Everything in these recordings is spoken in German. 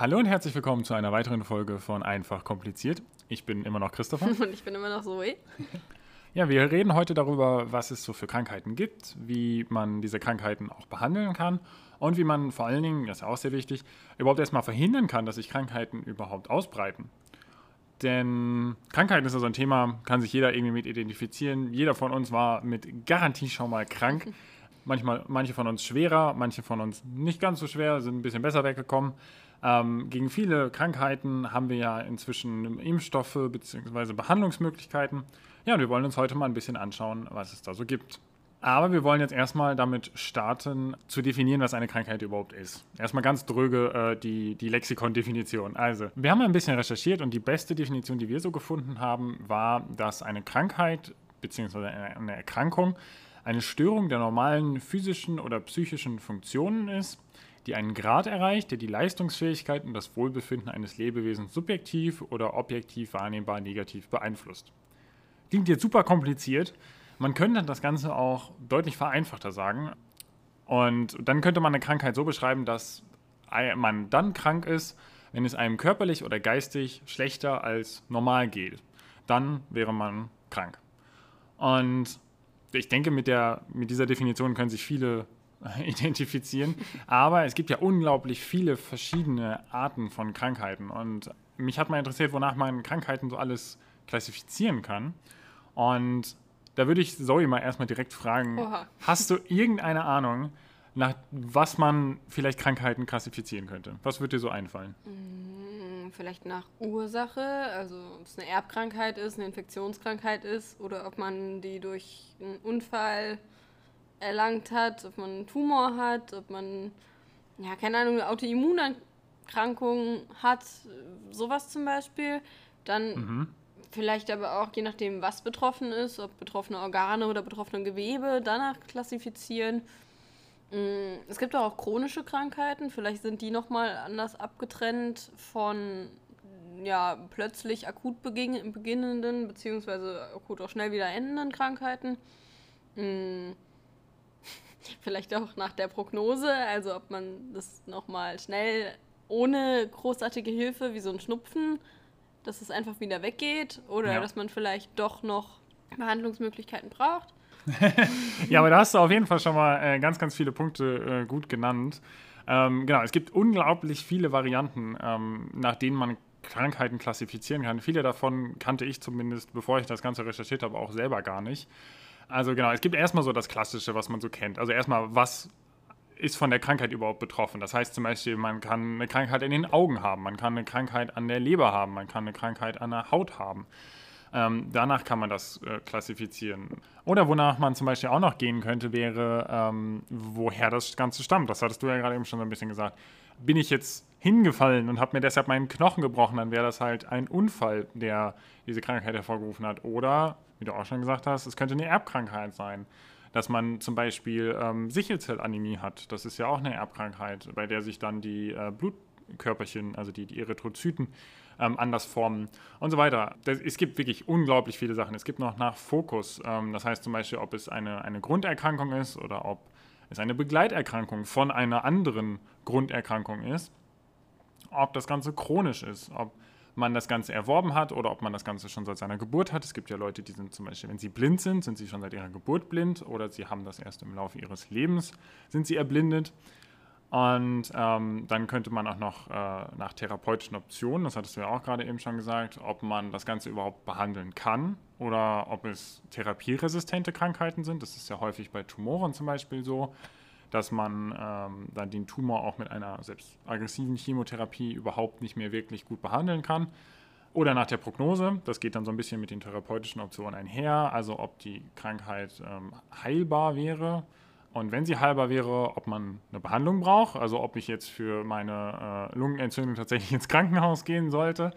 Hallo und herzlich willkommen zu einer weiteren Folge von Einfach kompliziert. Ich bin immer noch Christopher. Und ich bin immer noch Zoe. Ja, wir reden heute darüber, was es so für Krankheiten gibt, wie man diese Krankheiten auch behandeln kann und wie man vor allen Dingen, das ist auch sehr wichtig, überhaupt erstmal verhindern kann, dass sich Krankheiten überhaupt ausbreiten. Denn Krankheiten ist ja so ein Thema, kann sich jeder irgendwie mit identifizieren. Jeder von uns war mit Garantie schon mal krank. Manchmal, manche von uns schwerer, manche von uns nicht ganz so schwer, sind ein bisschen besser weggekommen. Ähm, gegen viele Krankheiten haben wir ja inzwischen Impfstoffe bzw. Behandlungsmöglichkeiten. Ja, und wir wollen uns heute mal ein bisschen anschauen, was es da so gibt. Aber wir wollen jetzt erstmal damit starten, zu definieren, was eine Krankheit überhaupt ist. Erstmal ganz dröge äh, die, die Lexikon-Definition. Also, wir haben ein bisschen recherchiert und die beste Definition, die wir so gefunden haben, war, dass eine Krankheit bzw. eine Erkrankung eine Störung der normalen physischen oder psychischen Funktionen ist, die einen Grad erreicht, der die Leistungsfähigkeit und das Wohlbefinden eines Lebewesens subjektiv oder objektiv wahrnehmbar negativ beeinflusst. Klingt jetzt super kompliziert. Man könnte das Ganze auch deutlich vereinfachter sagen. Und dann könnte man eine Krankheit so beschreiben, dass man dann krank ist, wenn es einem körperlich oder geistig schlechter als normal geht. Dann wäre man krank. Und ich denke, mit, der, mit dieser Definition können sich viele identifizieren. Aber es gibt ja unglaublich viele verschiedene Arten von Krankheiten. Und mich hat mal interessiert, wonach man Krankheiten so alles klassifizieren kann. Und da würde ich Zoe mal erstmal direkt fragen: Oha. Hast du irgendeine Ahnung, nach was man vielleicht Krankheiten klassifizieren könnte? Was würde dir so einfallen? Mm, vielleicht nach Ursache, also ob es eine Erbkrankheit ist, eine Infektionskrankheit ist oder ob man die durch einen Unfall erlangt hat, ob man einen Tumor hat, ob man, ja, keine Ahnung, eine Autoimmunerkrankung hat, sowas zum Beispiel. Dann mhm. vielleicht aber auch, je nachdem, was betroffen ist, ob betroffene Organe oder betroffene Gewebe, danach klassifizieren. Mm, es gibt auch chronische Krankheiten, vielleicht sind die nochmal anders abgetrennt von ja, plötzlich akut beginnenden, beziehungsweise akut auch schnell wieder endenden Krankheiten. Vielleicht auch nach der Prognose, also ob man das nochmal schnell ohne großartige Hilfe wie so ein Schnupfen, dass es einfach wieder weggeht oder ja. dass man vielleicht doch noch Behandlungsmöglichkeiten braucht. ja, aber da hast du auf jeden Fall schon mal äh, ganz, ganz viele Punkte äh, gut genannt. Ähm, genau, es gibt unglaublich viele Varianten, ähm, nach denen man Krankheiten klassifizieren kann. Viele davon kannte ich zumindest, bevor ich das Ganze recherchiert habe, auch selber gar nicht. Also genau, es gibt erstmal so das Klassische, was man so kennt. Also erstmal, was ist von der Krankheit überhaupt betroffen? Das heißt zum Beispiel, man kann eine Krankheit in den Augen haben, man kann eine Krankheit an der Leber haben, man kann eine Krankheit an der Haut haben. Ähm, danach kann man das äh, klassifizieren. Oder wonach man zum Beispiel auch noch gehen könnte, wäre, ähm, woher das Ganze stammt. Das hattest du ja gerade eben schon so ein bisschen gesagt. Bin ich jetzt hingefallen und habe mir deshalb meinen Knochen gebrochen, dann wäre das halt ein Unfall, der diese Krankheit hervorgerufen hat. Oder wie du auch schon gesagt hast, es könnte eine Erbkrankheit sein. Dass man zum Beispiel ähm, Sichelzellanämie hat. Das ist ja auch eine Erbkrankheit, bei der sich dann die äh, Blutkörperchen, also die, die Erythrozyten, ähm, anders formen und so weiter. Das, es gibt wirklich unglaublich viele Sachen. Es gibt noch nach Fokus. Ähm, das heißt zum Beispiel, ob es eine, eine Grunderkrankung ist oder ob es eine Begleiterkrankung von einer anderen Grunderkrankung ist. Ob das Ganze chronisch ist, ob man das Ganze erworben hat oder ob man das Ganze schon seit seiner Geburt hat. Es gibt ja Leute, die sind zum Beispiel, wenn sie blind sind, sind sie schon seit ihrer Geburt blind oder sie haben das erst im Laufe ihres Lebens, sind sie erblindet. Und ähm, dann könnte man auch noch äh, nach therapeutischen Optionen, das hattest du ja auch gerade eben schon gesagt, ob man das Ganze überhaupt behandeln kann oder ob es therapieresistente Krankheiten sind. Das ist ja häufig bei Tumoren zum Beispiel so dass man ähm, dann den Tumor auch mit einer selbst aggressiven Chemotherapie überhaupt nicht mehr wirklich gut behandeln kann. Oder nach der Prognose, das geht dann so ein bisschen mit den therapeutischen Optionen einher, also ob die Krankheit ähm, heilbar wäre und wenn sie heilbar wäre, ob man eine Behandlung braucht, also ob ich jetzt für meine äh, Lungenentzündung tatsächlich ins Krankenhaus gehen sollte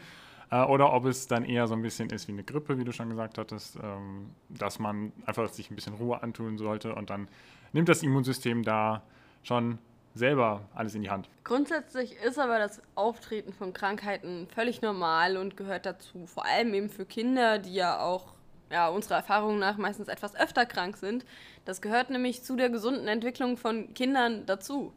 äh, oder ob es dann eher so ein bisschen ist wie eine Grippe, wie du schon gesagt hattest, ähm, dass man einfach sich ein bisschen Ruhe antun sollte und dann nimmt das Immunsystem da schon selber alles in die Hand. Grundsätzlich ist aber das Auftreten von Krankheiten völlig normal und gehört dazu. Vor allem eben für Kinder, die ja auch ja, unserer Erfahrung nach meistens etwas öfter krank sind. Das gehört nämlich zu der gesunden Entwicklung von Kindern dazu.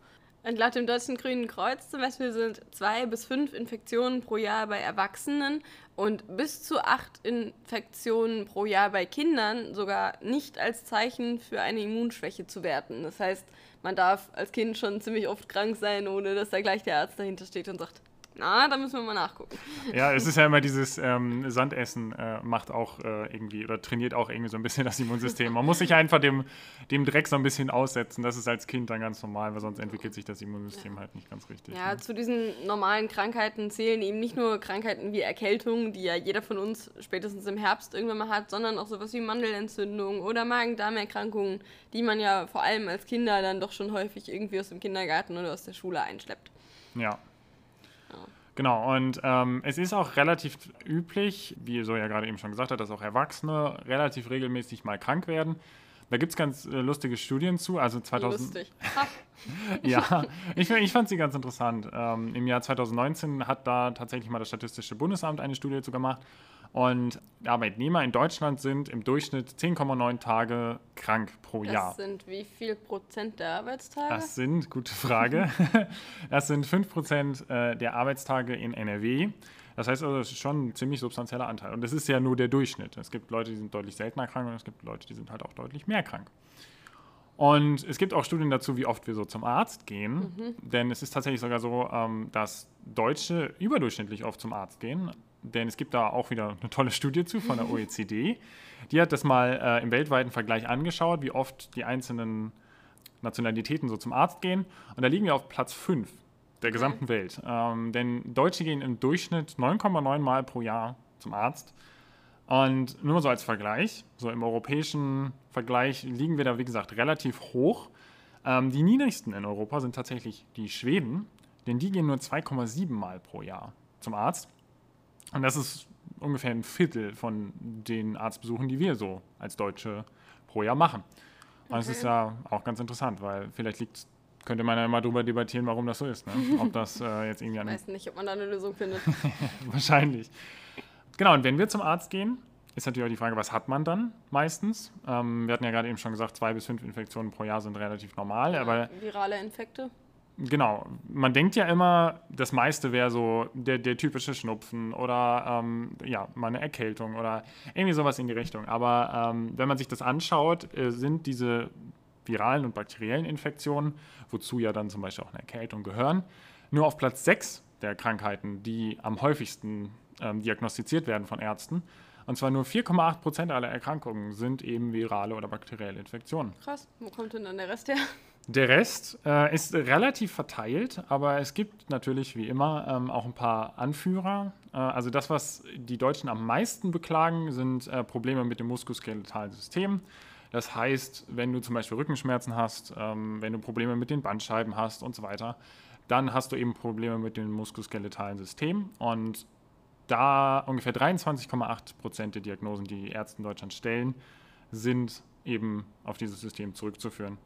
Und laut dem Deutschen Grünen Kreuz zum Beispiel sind zwei bis fünf Infektionen pro Jahr bei Erwachsenen und bis zu acht Infektionen pro Jahr bei Kindern sogar nicht als Zeichen für eine Immunschwäche zu werten. Das heißt, man darf als Kind schon ziemlich oft krank sein, ohne dass da gleich der Arzt dahinter steht und sagt, na, da müssen wir mal nachgucken. Ja, es ist ja immer dieses ähm, Sandessen äh, macht auch äh, irgendwie oder trainiert auch irgendwie so ein bisschen das Immunsystem. Man muss sich einfach dem, dem Dreck so ein bisschen aussetzen. Das ist als Kind dann ganz normal, weil sonst entwickelt sich das Immunsystem ja. halt nicht ganz richtig. Ja, ne? zu diesen normalen Krankheiten zählen eben nicht nur Krankheiten wie Erkältung, die ja jeder von uns spätestens im Herbst irgendwann mal hat, sondern auch sowas wie Mandelentzündung oder Magen-Darm-Erkrankungen, die man ja vor allem als Kinder dann doch schon häufig irgendwie aus dem Kindergarten oder aus der Schule einschleppt. Ja, Genau, und ähm, es ist auch relativ üblich, wie so ja gerade eben schon gesagt hat, dass auch Erwachsene relativ regelmäßig mal krank werden. Da gibt es ganz äh, lustige Studien zu. Also 2000. Lustig. ja, ich, ich fand sie ganz interessant. Ähm, Im Jahr 2019 hat da tatsächlich mal das Statistische Bundesamt eine Studie zu gemacht. Und Arbeitnehmer in Deutschland sind im Durchschnitt 10,9 Tage krank pro das Jahr. Das sind wie viel Prozent der Arbeitstage? Das sind, gute Frage, das sind 5 Prozent äh, der Arbeitstage in NRW. Das heißt also, das ist schon ein ziemlich substanzieller Anteil. Und das ist ja nur der Durchschnitt. Es gibt Leute, die sind deutlich seltener krank und es gibt Leute, die sind halt auch deutlich mehr krank. Und es gibt auch Studien dazu, wie oft wir so zum Arzt gehen. Mhm. Denn es ist tatsächlich sogar so, ähm, dass Deutsche überdurchschnittlich oft zum Arzt gehen denn es gibt da auch wieder eine tolle Studie zu von der OECD. Die hat das mal äh, im weltweiten Vergleich angeschaut, wie oft die einzelnen Nationalitäten so zum Arzt gehen. Und da liegen wir auf Platz 5 der gesamten. Welt. Ähm, denn Deutsche gehen im Durchschnitt 9,9 Mal pro Jahr zum Arzt. Und nur mal so als Vergleich, so im europäischen Vergleich liegen wir da, wie gesagt, relativ hoch. Ähm, die niedrigsten in Europa sind tatsächlich die Schweden, denn die gehen nur 2,7 Mal pro Jahr zum Arzt. Und das ist ungefähr ein Viertel von den Arztbesuchen, die wir so als Deutsche pro Jahr machen. Und okay. das ist ja auch ganz interessant, weil vielleicht liegt könnte man ja mal darüber debattieren, warum das so ist. Ne? Ob das äh, jetzt irgendwie Ich weiß nicht, ob man da eine Lösung findet. Wahrscheinlich. Genau, und wenn wir zum Arzt gehen, ist natürlich auch die Frage, was hat man dann meistens? Ähm, wir hatten ja gerade eben schon gesagt, zwei bis fünf Infektionen pro Jahr sind relativ normal. Ja, aber virale Infekte? Genau, man denkt ja immer, das meiste wäre so der, der typische Schnupfen oder ähm, ja, mal eine Erkältung oder irgendwie sowas in die Richtung. Aber ähm, wenn man sich das anschaut, äh, sind diese viralen und bakteriellen Infektionen, wozu ja dann zum Beispiel auch eine Erkältung gehören, nur auf Platz 6 der Krankheiten, die am häufigsten ähm, diagnostiziert werden von Ärzten. Und zwar nur 4,8 Prozent aller Erkrankungen sind eben virale oder bakterielle Infektionen. Krass, wo kommt denn dann der Rest her? Der Rest äh, ist relativ verteilt, aber es gibt natürlich wie immer ähm, auch ein paar Anführer. Äh, also das, was die Deutschen am meisten beklagen, sind äh, Probleme mit dem muskuloskeletalen System. Das heißt, wenn du zum Beispiel Rückenschmerzen hast, ähm, wenn du Probleme mit den Bandscheiben hast und so weiter, dann hast du eben Probleme mit dem muskuloskeletalen System. Und da ungefähr 23,8 Prozent der Diagnosen, die Ärzte in Deutschland stellen, sind eben auf dieses System zurückzuführen.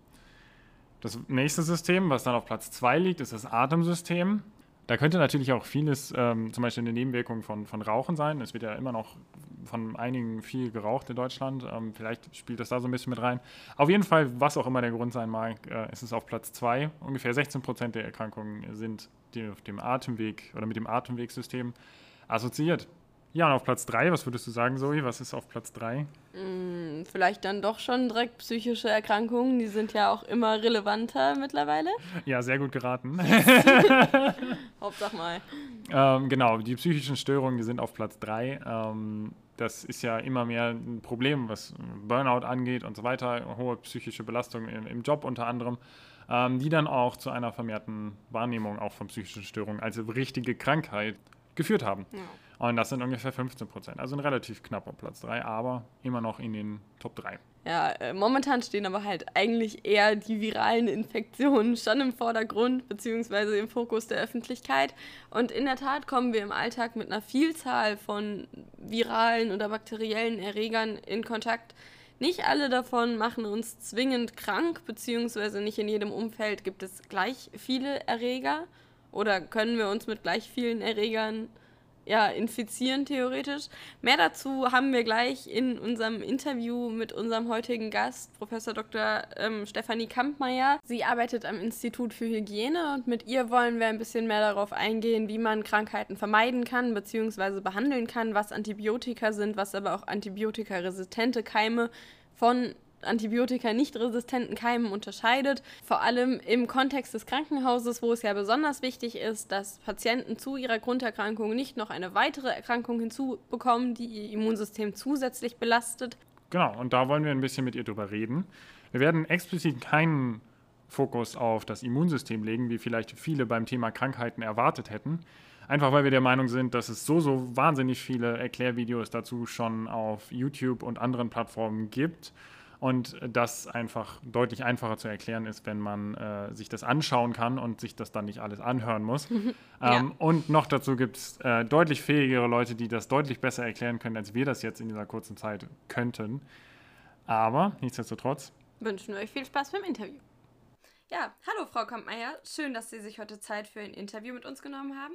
Das nächste System, was dann auf Platz 2 liegt, ist das Atemsystem. Da könnte natürlich auch vieles, ähm, zum Beispiel eine Nebenwirkung von, von Rauchen sein. Es wird ja immer noch von einigen viel geraucht in Deutschland. Ähm, vielleicht spielt das da so ein bisschen mit rein. Auf jeden Fall, was auch immer der Grund sein mag, äh, ist es auf Platz 2. Ungefähr 16 Prozent der Erkrankungen sind die auf dem Atemweg oder mit dem Atemwegsystem assoziiert. Ja, und auf Platz 3, was würdest du sagen, Zoe? Was ist auf Platz 3? Hm, vielleicht dann doch schon direkt psychische Erkrankungen. Die sind ja auch immer relevanter mittlerweile. Ja, sehr gut geraten. Hauptsache mal. Ähm, genau, die psychischen Störungen, die sind auf Platz 3. Ähm, das ist ja immer mehr ein Problem, was Burnout angeht und so weiter. Hohe psychische Belastung im, im Job unter anderem. Ähm, die dann auch zu einer vermehrten Wahrnehmung auch von psychischen Störungen als richtige Krankheit geführt haben. Ja. Und das sind ungefähr 15 Prozent. Also ein relativ knapper Platz 3, aber immer noch in den Top 3. Ja, äh, momentan stehen aber halt eigentlich eher die viralen Infektionen schon im Vordergrund beziehungsweise im Fokus der Öffentlichkeit. Und in der Tat kommen wir im Alltag mit einer Vielzahl von viralen oder bakteriellen Erregern in Kontakt. Nicht alle davon machen uns zwingend krank, beziehungsweise nicht in jedem Umfeld gibt es gleich viele Erreger oder können wir uns mit gleich vielen Erregern ja, infizieren, theoretisch. Mehr dazu haben wir gleich in unserem Interview mit unserem heutigen Gast, Professor Dr. Ähm, Stefanie Kampmeier. Sie arbeitet am Institut für Hygiene und mit ihr wollen wir ein bisschen mehr darauf eingehen, wie man Krankheiten vermeiden kann bzw. behandeln kann, was Antibiotika sind, was aber auch antibiotikaresistente Keime von Antibiotika nicht resistenten Keimen unterscheidet. Vor allem im Kontext des Krankenhauses, wo es ja besonders wichtig ist, dass Patienten zu ihrer Grunderkrankung nicht noch eine weitere Erkrankung hinzubekommen, die ihr Immunsystem zusätzlich belastet. Genau, und da wollen wir ein bisschen mit ihr drüber reden. Wir werden explizit keinen Fokus auf das Immunsystem legen, wie vielleicht viele beim Thema Krankheiten erwartet hätten. Einfach weil wir der Meinung sind, dass es so, so wahnsinnig viele Erklärvideos dazu schon auf YouTube und anderen Plattformen gibt und das einfach deutlich einfacher zu erklären ist, wenn man äh, sich das anschauen kann und sich das dann nicht alles anhören muss. ja. ähm, und noch dazu gibt es äh, deutlich fähigere Leute, die das deutlich besser erklären können, als wir das jetzt in dieser kurzen Zeit könnten. Aber nichtsdestotrotz wünschen wir euch viel Spaß beim Interview. Ja, hallo Frau Kampmeier, schön, dass Sie sich heute Zeit für ein Interview mit uns genommen haben.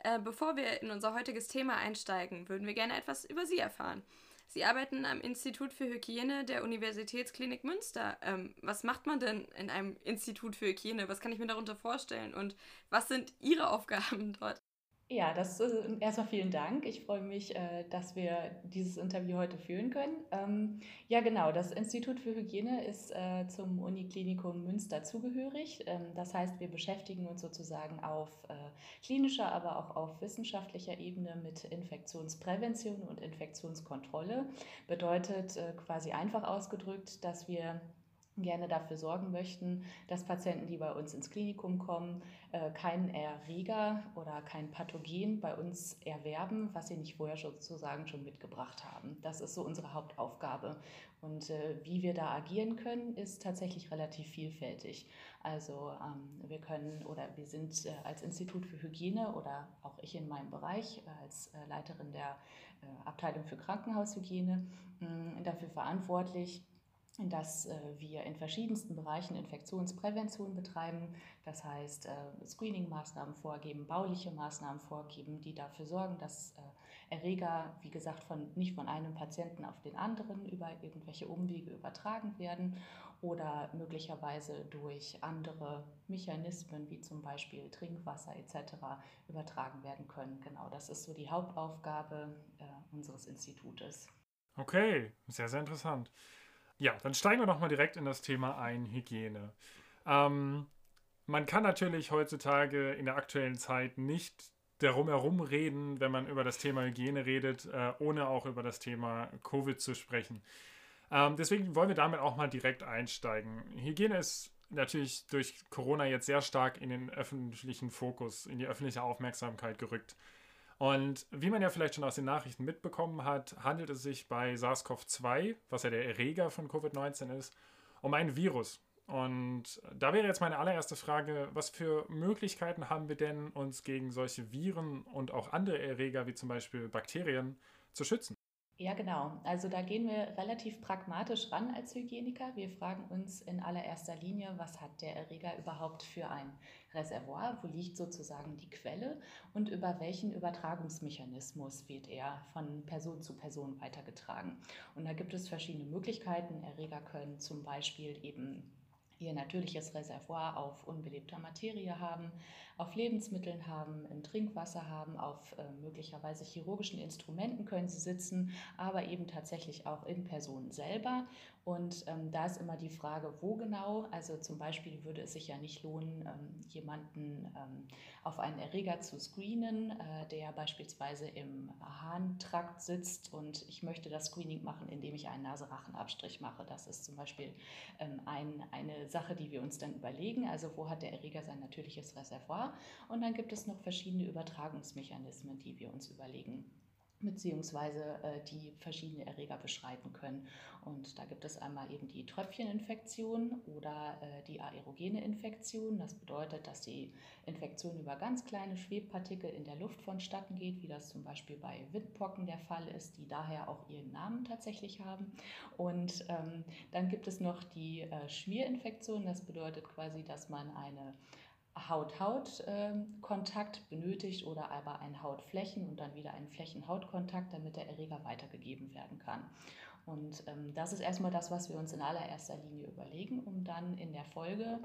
Äh, bevor wir in unser heutiges Thema einsteigen, würden wir gerne etwas über Sie erfahren. Sie arbeiten am Institut für Hygiene der Universitätsklinik Münster. Ähm, was macht man denn in einem Institut für Hygiene? Was kann ich mir darunter vorstellen? Und was sind Ihre Aufgaben dort? Ja, das äh, erstmal vielen Dank. Ich freue mich, äh, dass wir dieses Interview heute führen können. Ähm, ja, genau, das Institut für Hygiene ist äh, zum Uniklinikum Münster zugehörig. Ähm, das heißt, wir beschäftigen uns sozusagen auf klinischer, aber auch auf wissenschaftlicher Ebene mit Infektionsprävention und Infektionskontrolle. Bedeutet quasi einfach ausgedrückt, dass wir gerne dafür sorgen möchten, dass Patienten, die bei uns ins Klinikum kommen, äh, keinen Erreger oder kein Pathogen bei uns erwerben, was sie nicht vorher sozusagen schon mitgebracht haben. Das ist so unsere Hauptaufgabe. Und äh, wie wir da agieren können, ist tatsächlich relativ vielfältig. Also ähm, wir können oder wir sind äh, als Institut für Hygiene oder auch ich in meinem Bereich als Leiterin der Abteilung für Krankenhaushygiene dafür verantwortlich, dass äh, wir in verschiedensten Bereichen Infektionsprävention betreiben. Das heißt, äh, Screening-Maßnahmen vorgeben, bauliche Maßnahmen vorgeben, die dafür sorgen, dass äh, Erreger, wie gesagt, von, nicht von einem Patienten auf den anderen über irgendwelche Umwege übertragen werden oder möglicherweise durch andere Mechanismen wie zum Beispiel Trinkwasser etc. übertragen werden können. Genau, das ist so die Hauptaufgabe unseres Institutes. Okay, sehr, sehr interessant. Ja, dann steigen wir doch mal direkt in das Thema ein, Hygiene. Ähm, man kann natürlich heutzutage in der aktuellen Zeit nicht darum herum reden, wenn man über das Thema Hygiene redet, äh, ohne auch über das Thema Covid zu sprechen. Ähm, deswegen wollen wir damit auch mal direkt einsteigen. Hygiene ist natürlich durch Corona jetzt sehr stark in den öffentlichen Fokus, in die öffentliche Aufmerksamkeit gerückt. Und wie man ja vielleicht schon aus den Nachrichten mitbekommen hat, handelt es sich bei SARS-CoV-2, was ja der Erreger von Covid-19 ist, um ein Virus. Und da wäre jetzt meine allererste Frage, was für Möglichkeiten haben wir denn, uns gegen solche Viren und auch andere Erreger wie zum Beispiel Bakterien zu schützen? Ja, genau. Also da gehen wir relativ pragmatisch ran als Hygieniker. Wir fragen uns in allererster Linie, was hat der Erreger überhaupt für ein Reservoir? Wo liegt sozusagen die Quelle? Und über welchen Übertragungsmechanismus wird er von Person zu Person weitergetragen? Und da gibt es verschiedene Möglichkeiten. Erreger können zum Beispiel eben ihr natürliches Reservoir auf unbelebter Materie haben, auf Lebensmitteln haben, im Trinkwasser haben, auf äh, möglicherweise chirurgischen Instrumenten können sie sitzen, aber eben tatsächlich auch in Personen selber. Und ähm, da ist immer die Frage, wo genau. Also zum Beispiel würde es sich ja nicht lohnen, ähm, jemanden ähm, auf einen Erreger zu screenen, äh, der beispielsweise im Harntrakt sitzt und ich möchte das Screening machen, indem ich einen Naserachenabstrich mache. Das ist zum Beispiel ähm, ein, eine Sache, die wir uns dann überlegen. Also wo hat der Erreger sein natürliches Reservoir? Und dann gibt es noch verschiedene Übertragungsmechanismen, die wir uns überlegen beziehungsweise äh, die verschiedene Erreger beschreiten können. Und da gibt es einmal eben die Tröpfcheninfektion oder äh, die aerogene Infektion. Das bedeutet, dass die Infektion über ganz kleine Schwebpartikel in der Luft vonstatten geht, wie das zum Beispiel bei Windpocken der Fall ist, die daher auch ihren Namen tatsächlich haben. Und ähm, dann gibt es noch die äh, Schmierinfektion. Das bedeutet quasi, dass man eine Haut-Haut-Kontakt ähm, benötigt oder aber ein Hautflächen und dann wieder einen Flächen-Haut-Kontakt, damit der Erreger weitergegeben werden kann. Und ähm, das ist erstmal das, was wir uns in allererster Linie überlegen, um dann in der Folge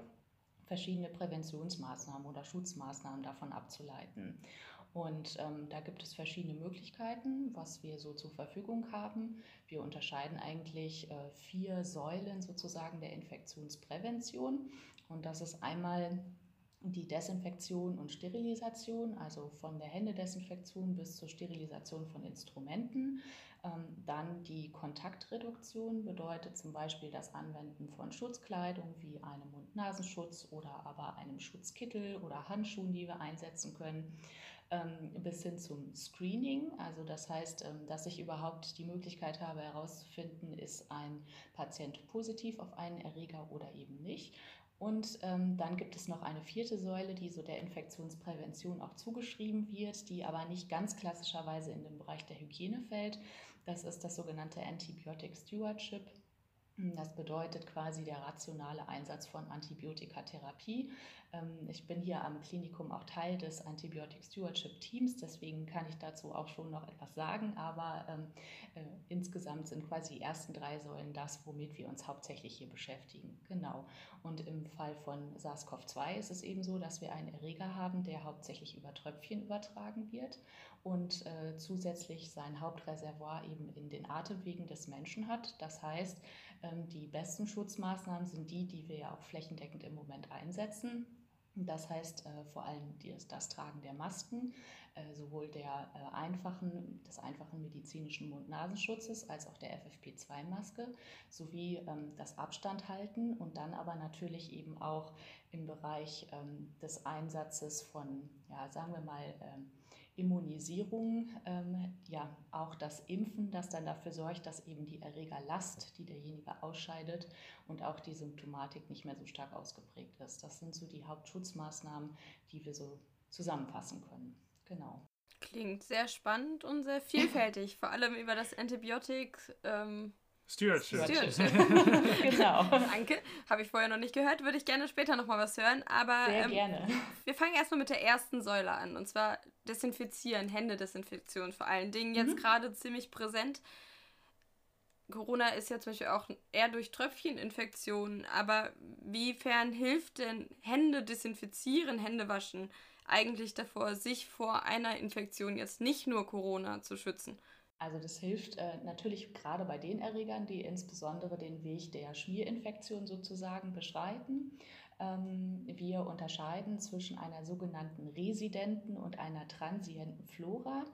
verschiedene Präventionsmaßnahmen oder Schutzmaßnahmen davon abzuleiten. Und ähm, da gibt es verschiedene Möglichkeiten, was wir so zur Verfügung haben. Wir unterscheiden eigentlich äh, vier Säulen sozusagen der Infektionsprävention. Und das ist einmal die Desinfektion und Sterilisation, also von der Händedesinfektion bis zur Sterilisation von Instrumenten. Ähm, dann die Kontaktreduktion bedeutet zum Beispiel das Anwenden von Schutzkleidung wie einem Mund-Nasenschutz oder aber einem Schutzkittel oder Handschuhen, die wir einsetzen können ähm, bis hin zum Screening. Also das heißt, ähm, dass ich überhaupt die Möglichkeit habe herauszufinden, ist ein Patient positiv auf einen Erreger oder eben nicht. Und ähm, dann gibt es noch eine vierte Säule, die so der Infektionsprävention auch zugeschrieben wird, die aber nicht ganz klassischerweise in den Bereich der Hygiene fällt. Das ist das sogenannte Antibiotic Stewardship. Das bedeutet quasi der rationale Einsatz von Antibiotikatherapie. Ähm, ich bin hier am Klinikum auch Teil des Antibiotic Stewardship Teams, deswegen kann ich dazu auch schon noch etwas sagen, aber ähm, äh, insgesamt sind quasi die ersten drei Säulen das, womit wir uns hauptsächlich hier beschäftigen. Genau. Und im Fall von SARS-CoV-2 ist es eben so, dass wir einen Erreger haben, der hauptsächlich über Tröpfchen übertragen wird und äh, zusätzlich sein Hauptreservoir eben in den Atemwegen des Menschen hat. Das heißt, die besten Schutzmaßnahmen sind die, die wir ja auch flächendeckend im Moment einsetzen. Das heißt äh, vor allem das, Tragen der Masken, äh, sowohl der äh, einfachen, des einfachen medizinischen Mund-Nasenschutzes als auch der FFP2-Maske, sowie ähm, das Abstand halten und dann aber natürlich eben auch im Bereich ähm, des Einsatzes von, ja, sagen wir mal, ähm, Immunisierung, ähm, ja auch das Impfen, das dann dafür sorgt, dass eben die Erregerlast, die derjenige ausscheidet und auch die Symptomatik nicht mehr so stark ausgeprägt ist. Das sind so die Hauptschutzmaßnahmen, die wir so zusammenfassen können. Genau. Klingt sehr spannend und sehr vielfältig, vor allem über das Antibiotik. Ähm Stewardship. Stewardship. genau. Danke. Habe ich vorher noch nicht gehört. Würde ich gerne später nochmal was hören. Aber Sehr ähm, gerne. wir fangen erstmal mit der ersten Säule an. Und zwar Desinfizieren, Händedesinfektion vor allen Dingen. Jetzt mhm. gerade ziemlich präsent. Corona ist ja zum Beispiel auch eher durch Tröpfcheninfektionen. Aber wiefern hilft denn Hände desinfizieren, Hände waschen eigentlich davor, sich vor einer Infektion jetzt nicht nur Corona zu schützen? Also das hilft äh, natürlich gerade bei den Erregern, die insbesondere den Weg der Schmierinfektion sozusagen beschreiten. Ähm, wir unterscheiden zwischen einer sogenannten residenten und einer transienten Flora.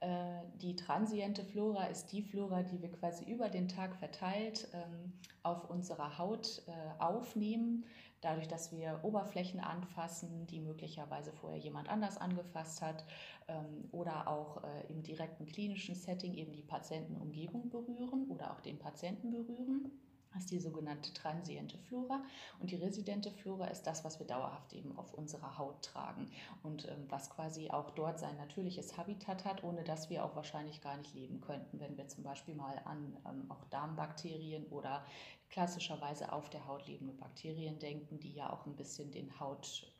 Äh, die transiente Flora ist die Flora, die wir quasi über den Tag verteilt ähm, auf unserer Haut äh, aufnehmen dadurch, dass wir Oberflächen anfassen, die möglicherweise vorher jemand anders angefasst hat ähm, oder auch äh, im direkten klinischen Setting eben die Patientenumgebung berühren oder auch den Patienten berühren. Ist die sogenannte transiente Flora. Und die residente Flora ist das, was wir dauerhaft eben auf unserer Haut tragen und ähm, was quasi auch dort sein natürliches Habitat hat, ohne dass wir auch wahrscheinlich gar nicht leben könnten, wenn wir zum Beispiel mal an ähm, auch Darmbakterien oder klassischerweise auf der Haut lebende Bakterien denken, die ja auch ein bisschen den Haut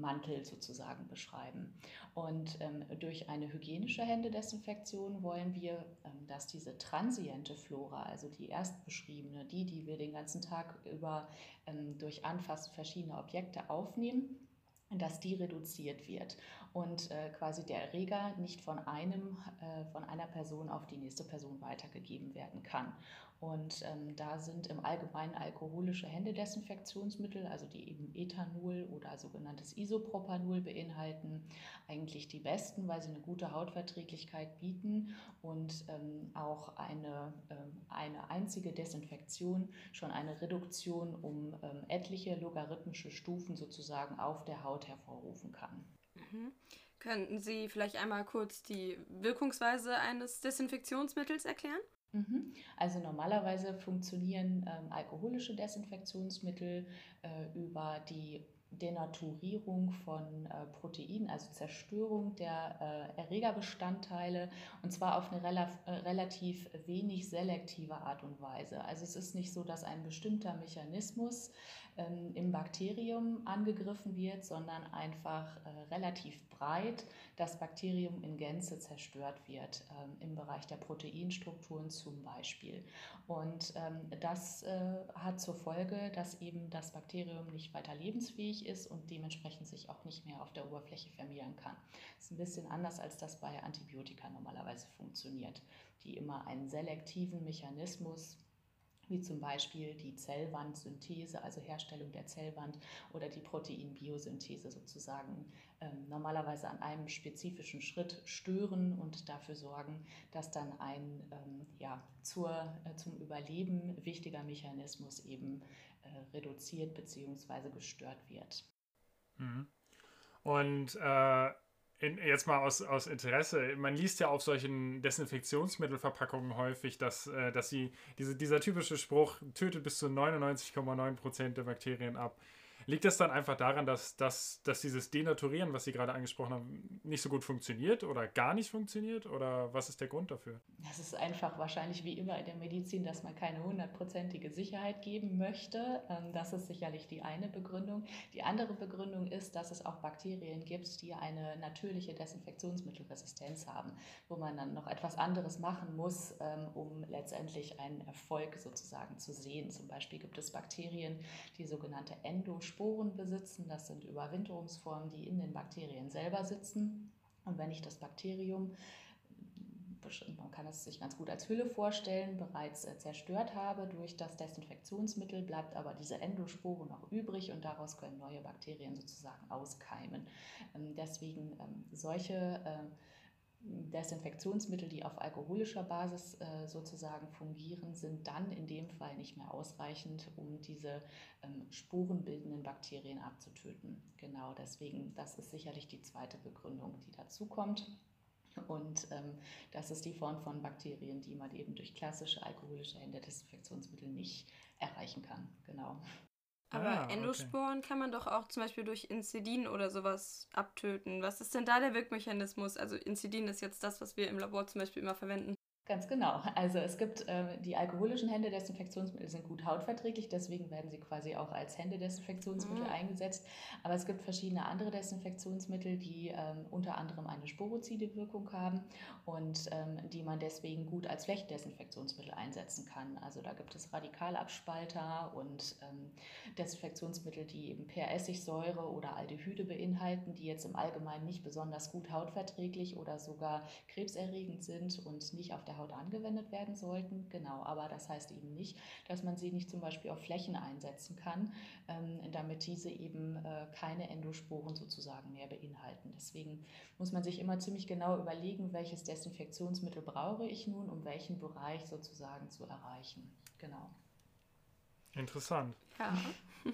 Mantel sozusagen beschreiben. Und ähm, durch eine hygienische Händedesinfektion wollen wir, ähm, dass diese transiente Flora, also die erst beschriebene, die, die wir den ganzen Tag über ähm, durch Anfassen verschiedener Objekte aufnehmen, dass die reduziert wird und äh, quasi der Erreger nicht von einem, äh, von einer Person auf die nächste Person weitergegeben werden kann. Und ähm, da sind im Allgemeinen alkoholische Händedesinfektionsmittel, also die eben Ethanol oder sogenanntes Isopropanol beinhalten, eigentlich die besten, weil sie eine gute Hautverträglichkeit bieten und ähm, auch eine, ähm, eine einzige Desinfektion schon eine Reduktion um ähm, etliche logarithmische Stufen sozusagen auf der Haut hervorrufen kann. Mhm. Könnten Sie vielleicht einmal kurz die Wirkungsweise eines Desinfektionsmittels erklären? Mhm. Also normalerweise funktionieren ähm, alkoholische Desinfektionsmittel äh, über die Denaturierung von äh, Proteinen, also Zerstörung der äh, Erregerbestandteile und zwar auf eine rela äh, relativ wenig selektive Art und Weise. Also es ist nicht so, dass ein bestimmter Mechanismus ähm, im Bakterium angegriffen wird, sondern einfach äh, relativ breit das Bakterium in Gänze zerstört wird, ähm, im Bereich der Proteinstrukturen zum Beispiel. Und ähm, das äh, hat zur Folge, dass eben das Bakterium nicht weiter lebensfähig ist und dementsprechend sich auch nicht mehr auf der Oberfläche vermehren kann. Das ist ein bisschen anders, als das bei Antibiotika normalerweise funktioniert, die immer einen selektiven Mechanismus wie zum Beispiel die Zellwandsynthese, also Herstellung der Zellwand oder die Proteinbiosynthese sozusagen ähm, normalerweise an einem spezifischen Schritt stören und dafür sorgen, dass dann ein ähm, ja, zur, äh, zum Überleben wichtiger Mechanismus eben äh, reduziert bzw. gestört wird. Mhm. Und äh in, jetzt mal aus, aus Interesse, man liest ja auf solchen Desinfektionsmittelverpackungen häufig, dass, äh, dass sie, diese, dieser typische Spruch tötet bis zu 99,9% der Bakterien ab. Liegt das dann einfach daran, dass, dass, dass dieses Denaturieren, was Sie gerade angesprochen haben, nicht so gut funktioniert oder gar nicht funktioniert? Oder was ist der Grund dafür? Das ist einfach wahrscheinlich wie immer in der Medizin, dass man keine hundertprozentige Sicherheit geben möchte. Ähm, das ist sicherlich die eine Begründung. Die andere Begründung ist, dass es auch Bakterien gibt, die eine natürliche Desinfektionsmittelresistenz haben, wo man dann noch etwas anderes machen muss, ähm, um letztendlich einen Erfolg sozusagen zu sehen. Zum Beispiel gibt es Bakterien, die sogenannte Endosporen Sporen besitzen. Das sind Überwinterungsformen, die in den Bakterien selber sitzen. Und wenn ich das Bakterium man kann es sich ganz gut als Hülle vorstellen, bereits äh, zerstört habe durch das Desinfektionsmittel, bleibt aber diese Endospore noch übrig und daraus können neue Bakterien sozusagen auskeimen. Ähm, deswegen ähm, solche äh, Desinfektionsmittel, die auf alkoholischer Basis äh, sozusagen fungieren, sind dann in dem Fall nicht mehr ausreichend, um diese ähm, sporenbildenden Bakterien abzutöten. Genau deswegen, das ist sicherlich die zweite Begründung, die dazu kommt. Und ähm, das ist die Form von Bakterien, die man eben durch klassische alkoholische Händedesinfektionsmittel nicht erreichen kann. Genau. Aber ah, Endosporen okay. kann man doch auch zum Beispiel durch Incidin oder sowas abtöten. Was ist denn da der Wirkmechanismus? Also Incidin ist jetzt das, was wir im Labor zum Beispiel immer verwenden. Ganz genau. Also es gibt äh, die alkoholischen Händedesinfektionsmittel sind gut hautverträglich, deswegen werden sie quasi auch als Händedesinfektionsmittel mhm. eingesetzt. Aber es gibt verschiedene andere Desinfektionsmittel, die ähm, unter anderem eine sporozide Wirkung haben und ähm, die man deswegen gut als Flächendesinfektionsmittel einsetzen kann. Also da gibt es Radikalabspalter und ähm, Desinfektionsmittel, die eben per Essigsäure oder Aldehyde beinhalten, die jetzt im Allgemeinen nicht besonders gut hautverträglich oder sogar krebserregend sind und nicht auf der Haut angewendet werden sollten. Genau, aber das heißt eben nicht, dass man sie nicht zum Beispiel auf Flächen einsetzen kann, ähm, damit diese eben äh, keine Endosporen sozusagen mehr beinhalten. Deswegen muss man sich immer ziemlich genau überlegen, welches Desinfektionsmittel brauche ich nun, um welchen Bereich sozusagen zu erreichen. Genau. Interessant. Ja.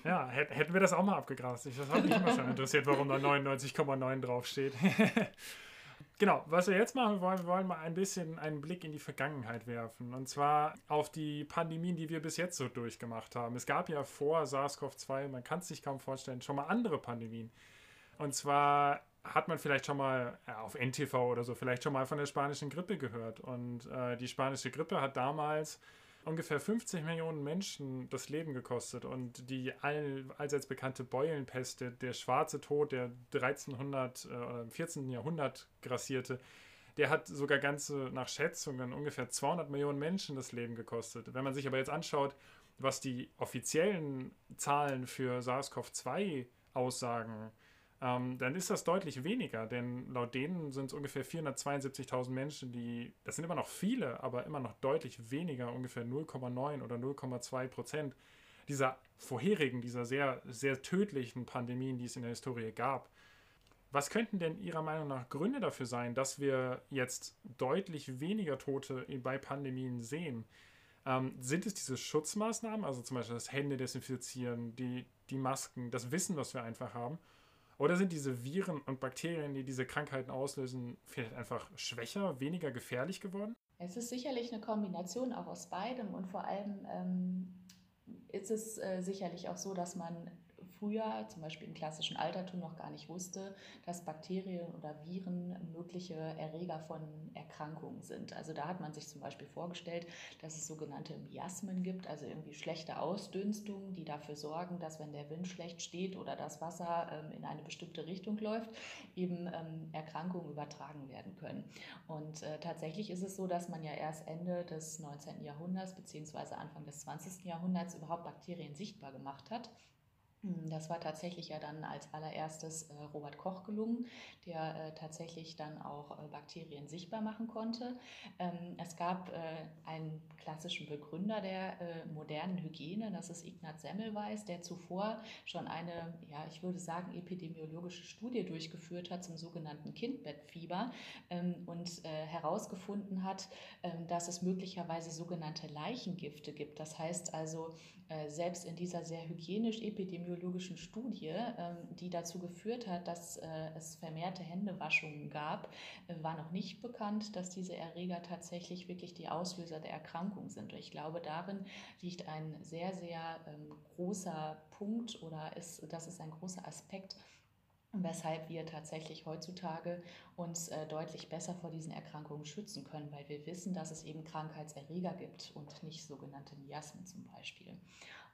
Ja, hätten wir das auch mal abgegrast. Das hat mich immer schon interessiert, warum da 99,9 draufsteht. Genau, was wir jetzt machen wollen, wir wollen mal ein bisschen einen Blick in die Vergangenheit werfen. Und zwar auf die Pandemien, die wir bis jetzt so durchgemacht haben. Es gab ja vor SARS-CoV-2, man kann es sich kaum vorstellen, schon mal andere Pandemien. Und zwar hat man vielleicht schon mal ja, auf NTV oder so, vielleicht schon mal von der spanischen Grippe gehört. Und äh, die spanische Grippe hat damals ungefähr 50 Millionen Menschen das Leben gekostet und die all, allseits bekannte Beulenpest, der, schwarze Tod, der 1300 äh, 14. Jahrhundert grassierte, der hat sogar ganze, nach Schätzungen, ungefähr 200 Millionen Menschen das Leben gekostet. Wenn man sich aber jetzt anschaut, was die offiziellen Zahlen für SARS-CoV-2 aussagen, ähm, dann ist das deutlich weniger, denn laut denen sind es ungefähr 472.000 Menschen, die, das sind immer noch viele, aber immer noch deutlich weniger, ungefähr 0,9 oder 0,2 Prozent dieser vorherigen, dieser sehr, sehr tödlichen Pandemien, die es in der Historie gab. Was könnten denn Ihrer Meinung nach Gründe dafür sein, dass wir jetzt deutlich weniger Tote bei Pandemien sehen? Ähm, sind es diese Schutzmaßnahmen, also zum Beispiel das Hände desinfizieren, die, die Masken, das Wissen, was wir einfach haben? Oder sind diese Viren und Bakterien, die diese Krankheiten auslösen, vielleicht einfach schwächer, weniger gefährlich geworden? Es ist sicherlich eine Kombination auch aus beidem und vor allem ähm, ist es äh, sicherlich auch so, dass man früher, zum Beispiel im klassischen Altertum, noch gar nicht wusste, dass Bakterien oder Viren mögliche Erreger von Erkrankungen sind. Also da hat man sich zum Beispiel vorgestellt, dass es sogenannte Miasmen gibt, also irgendwie schlechte Ausdünstungen, die dafür sorgen, dass wenn der Wind schlecht steht oder das Wasser ähm, in eine bestimmte Richtung läuft, eben ähm, Erkrankungen übertragen werden können. Und äh, tatsächlich ist es so, dass man ja erst Ende des 19. Jahrhunderts bzw. Anfang des 20. Jahrhunderts überhaupt Bakterien sichtbar gemacht hat. Hm, das war tatsächlich ja dann als allererstes äh, Robert Koch gelungen, der äh, tatsächlich dann auch äh, Bakterien sichtbar machen konnte. Ähm, es gab äh, einen klassischen Begründer der äh, modernen Hygiene, das ist Ignaz Semmelweis, der zuvor schon eine, ja, ich würde sagen, epidemiologische Studie durchgeführt hat zum sogenannten Kindbettfieber ähm, und äh, herausgefunden hat, ähm, dass es möglicherweise sogenannte Leichengifte gibt. Das heißt also, selbst in dieser sehr hygienisch epidemiologischen epidemiologischen Studie, ähm, die dazu geführt hat, dass äh, es vermehrte Händewaschungen gab, äh, war noch nicht bekannt, dass diese Erreger tatsächlich wirklich die Auslöser der Erkrankung sind. Ich glaube, darin liegt ein sehr, sehr ähm, großer Punkt oder ist, das ist ein großer Aspekt, weshalb wir tatsächlich heutzutage uns äh, deutlich besser vor diesen Erkrankungen schützen können, weil wir wissen, dass es eben Krankheitserreger gibt und nicht sogenannte Miasmen zum Beispiel.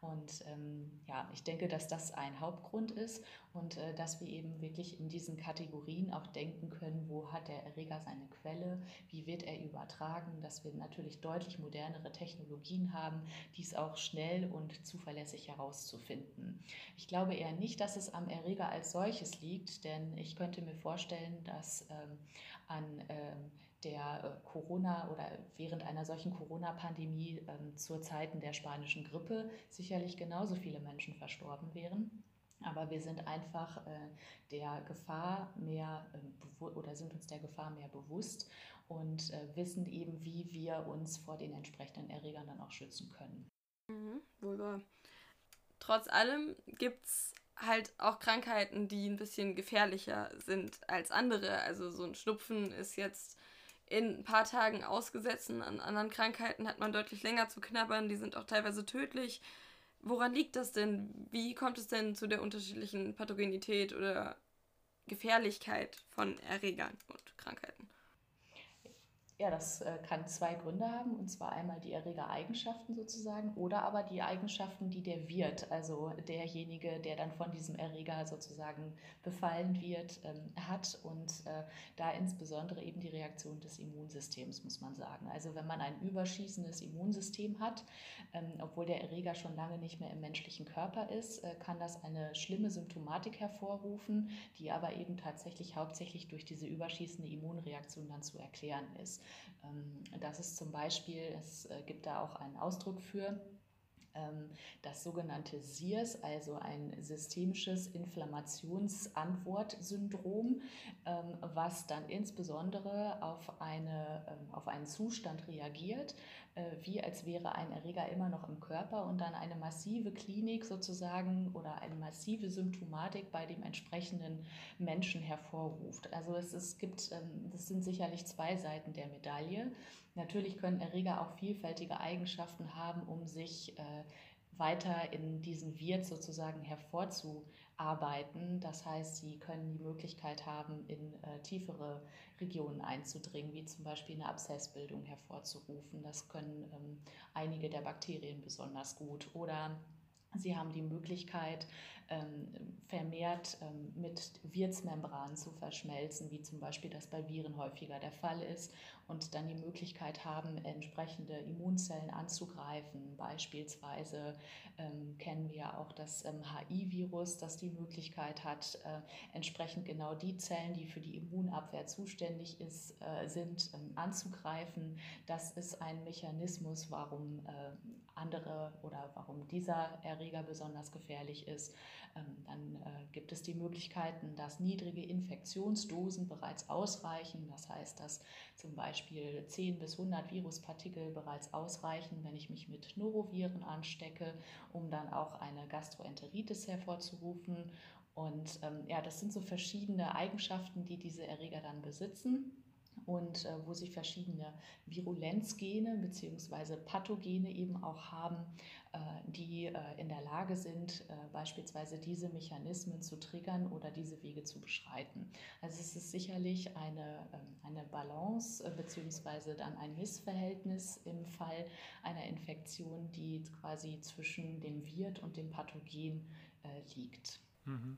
Und ähm, ja, ich denke, dass das ein Hauptgrund ist und äh, dass wir eben wirklich in diesen Kategorien auch denken können, wo hat der Erreger seine Quelle, wie wird er übertragen, dass wir natürlich deutlich modernere Technologien haben, dies auch schnell und zuverlässig herauszufinden. Ich glaube eher nicht, dass es am Erreger als solches liegt, denn ich könnte mir vorstellen, dass ähm, an ähm, der äh, Corona oder während einer solchen Corona-Pandemie ähm, zur Zeiten der spanischen Grippe sicherlich genauso viele Menschen verstorben wären. Aber wir sind einfach äh, der Gefahr mehr äh, oder sind uns der Gefahr mehr bewusst und äh, wissen eben, wie wir uns vor den entsprechenden Erregern dann auch schützen können. Mhm, wohl wahr. Trotz allem gibt es halt auch Krankheiten, die ein bisschen gefährlicher sind als andere. Also so ein Schnupfen ist jetzt in ein paar Tagen ausgesetzt. An anderen Krankheiten hat man deutlich länger zu knabbern. Die sind auch teilweise tödlich. Woran liegt das denn? Wie kommt es denn zu der unterschiedlichen Pathogenität oder Gefährlichkeit von Erregern und Krankheiten? Ja, das äh, kann zwei Gründe haben, und zwar einmal die Erregereigenschaften sozusagen oder aber die Eigenschaften, die der Wirt, also derjenige, der dann von diesem Erreger sozusagen befallen wird, ähm, hat und äh, da insbesondere eben die Reaktion des Immunsystems, muss man sagen. Also wenn man ein überschießendes Immunsystem hat, ähm, obwohl der Erreger schon lange nicht mehr im menschlichen Körper ist, äh, kann das eine schlimme Symptomatik hervorrufen, die aber eben tatsächlich hauptsächlich durch diese überschießende Immunreaktion dann zu erklären ist. Ähm, das ist zum Beispiel, es äh, gibt da auch einen Ausdruck für, ähm, das sogenannte SIRS, also ein systemisches Inflammationsantwortsyndrom, ähm, was dann insbesondere auf, eine, auf einen Zustand reagiert, wie als wäre ein Erreger immer noch im Körper und dann eine massive Klinik sozusagen oder eine massive Symptomatik bei dem entsprechenden Menschen hervorruft. Also es, es gibt, ähm, das sind sicherlich zwei Seiten der Medaille. Natürlich können Erreger auch vielfältige Eigenschaften haben, um sich äh, weiter in diesen Wirt sozusagen hervorzuarbeiten. Das heißt, sie können die Möglichkeit haben, in äh, tiefere Regionen einzudringen, wie zum Beispiel eine Abszessbildung hervorzurufen. Das können ähm, einige der Bakterien besonders gut. Oder Sie haben die Möglichkeit, ähm, vermehrt ähm, mit Wirtsmembranen zu verschmelzen, wie zum Beispiel das bei Viren häufiger der Fall ist, und dann die Möglichkeit haben, entsprechende Immunzellen anzugreifen. Beispielsweise ähm, kennen wir auch das HI-Virus, das die Möglichkeit hat, äh, entsprechend genau die Zellen, die für die Immunabwehr zuständig ist, äh, sind, anzugreifen. Das ist ein Mechanismus, warum äh, andere oder warum dieser Erreger besonders gefährlich ist. Ähm, dann äh, gibt es die Möglichkeiten, dass niedrige Infektionsdosen bereits ausreichen. Das heißt, dass zum Beispiel 10 bis 100 Viruspartikel bereits ausreichen, wenn ich mich mit Noroviren anstecke, um dann auch eine Gastroenteritis hervorzurufen. Und ähm, ja, das sind so verschiedene Eigenschaften, die diese Erreger dann besitzen. Und äh, wo sie verschiedene Virulenzgene bzw. Pathogene eben auch haben, äh, die äh, in der Lage sind, äh, beispielsweise diese Mechanismen zu triggern oder diese Wege zu beschreiten. Also es ist sicherlich eine, ähm, eine Balance bzw. dann ein Missverhältnis im Fall einer Infektion, die quasi zwischen dem Wirt und dem Pathogen liegt. Mhm.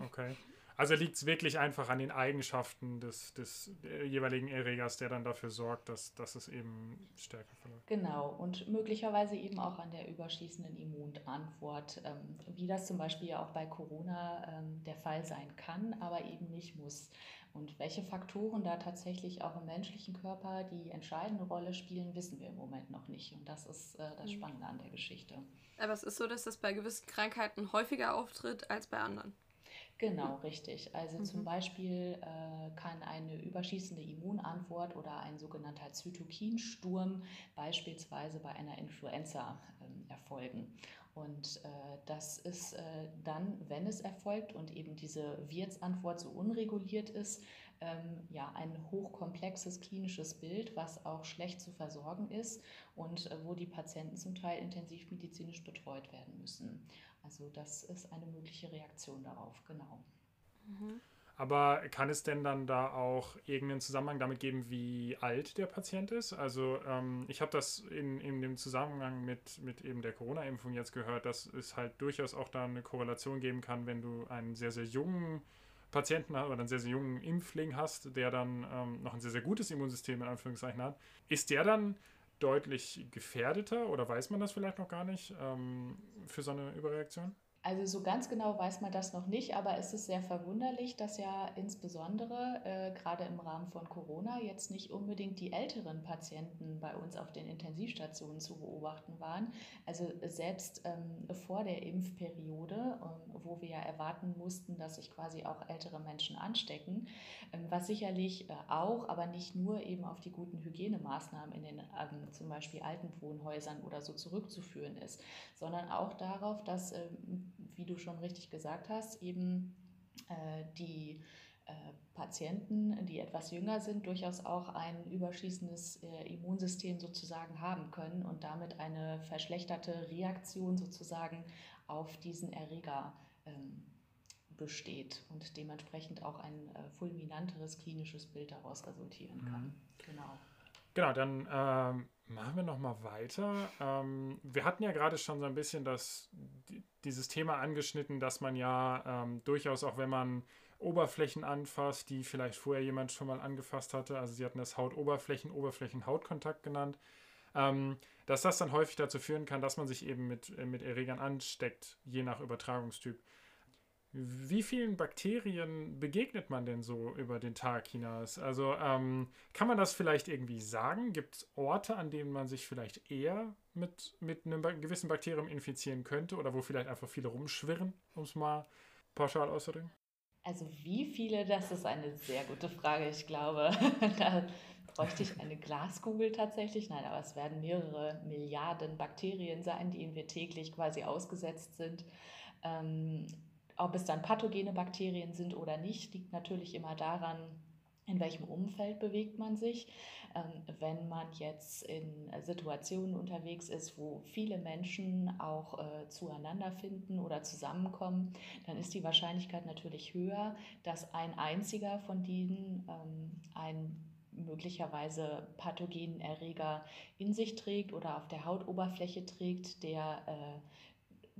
Okay. Also liegt es wirklich einfach an den Eigenschaften des, des jeweiligen Erregers, der dann dafür sorgt, dass, dass es eben stärker verläuft. Genau, und möglicherweise eben auch an der überschießenden Immunantwort, ähm, wie das zum Beispiel ja auch bei Corona ähm, der Fall sein kann, aber eben nicht muss. Und welche Faktoren da tatsächlich auch im menschlichen Körper die entscheidende Rolle spielen, wissen wir im Moment noch nicht. Und das ist äh, das mhm. Spannende an der Geschichte. Aber es ist so, dass das bei gewissen Krankheiten häufiger auftritt als bei anderen. Genau, richtig. Also mhm. zum Beispiel äh, kann eine überschießende Immunantwort oder ein sogenannter Zytokinsturm beispielsweise bei einer Influenza äh, erfolgen. Und äh, das ist äh, dann, wenn es erfolgt und eben diese Wirtsantwort so unreguliert ist, ähm, ja, ein hochkomplexes klinisches Bild, was auch schlecht zu versorgen ist und äh, wo die Patienten zum Teil intensivmedizinisch betreut werden müssen. Also das ist eine mögliche Reaktion darauf, genau. Mhm. Aber kann es denn dann da auch irgendeinen Zusammenhang damit geben, wie alt der Patient ist? Also ähm, ich habe das in, in dem Zusammenhang mit, mit eben der Corona-Impfung jetzt gehört, dass es halt durchaus auch da eine Korrelation geben kann, wenn du einen sehr, sehr jungen Patienten oder einen sehr, sehr jungen Impfling hast, der dann ähm, noch ein sehr, sehr gutes Immunsystem in Anführungszeichen hat. Ist der dann deutlich gefährdeter oder weiß man das vielleicht noch gar nicht ähm, für so eine Überreaktion? Also so ganz genau weiß man das noch nicht, aber es ist sehr verwunderlich, dass ja insbesondere äh, gerade im Rahmen von Corona jetzt nicht unbedingt die älteren Patienten bei uns auf den Intensivstationen zu beobachten waren. Also selbst ähm, vor der Impfperiode, ähm, wo wir ja erwarten mussten, dass sich quasi auch ältere Menschen anstecken, ähm, was sicherlich äh, auch, aber nicht nur eben auf die guten Hygienemaßnahmen in den ähm, zum Beispiel alten Wohnhäusern oder so zurückzuführen ist, sondern auch darauf, dass ähm, wie du schon richtig gesagt hast, eben äh, die äh, Patienten, die etwas jünger sind, durchaus auch ein überschießendes äh, Immunsystem sozusagen haben können und damit eine verschlechterte Reaktion sozusagen auf diesen Erreger ähm, besteht und dementsprechend auch ein äh, fulminanteres klinisches Bild daraus resultieren kann. Mhm. Genau. Genau, dann ähm, machen wir noch mal weiter. Ähm, wir hatten ja gerade schon so ein bisschen das, dieses Thema angeschnitten, dass man ja ähm, durchaus auch, wenn man Oberflächen anfasst, die vielleicht vorher jemand schon mal angefasst hatte, also sie hatten das Hautoberflächen, Oberflächen-Hautkontakt genannt, ähm, dass das dann häufig dazu führen kann, dass man sich eben mit, äh, mit Erregern ansteckt, je nach Übertragungstyp. Wie vielen Bakterien begegnet man denn so über den Tag hinaus? Also ähm, kann man das vielleicht irgendwie sagen? Gibt es Orte, an denen man sich vielleicht eher mit, mit einem gewissen Bakterium infizieren könnte oder wo vielleicht einfach viele rumschwirren, um es mal pauschal auszudrücken? Also wie viele, das ist eine sehr gute Frage. Ich glaube, da bräuchte ich eine Glaskugel tatsächlich. Nein, aber es werden mehrere Milliarden Bakterien sein, denen wir täglich quasi ausgesetzt sind. Ähm, ob es dann pathogene Bakterien sind oder nicht, liegt natürlich immer daran, in welchem Umfeld bewegt man sich. Ähm, wenn man jetzt in Situationen unterwegs ist, wo viele Menschen auch äh, zueinander finden oder zusammenkommen, dann ist die Wahrscheinlichkeit natürlich höher, dass ein einziger von denen ähm, ein möglicherweise pathogenen Erreger in sich trägt oder auf der Hautoberfläche trägt, der äh,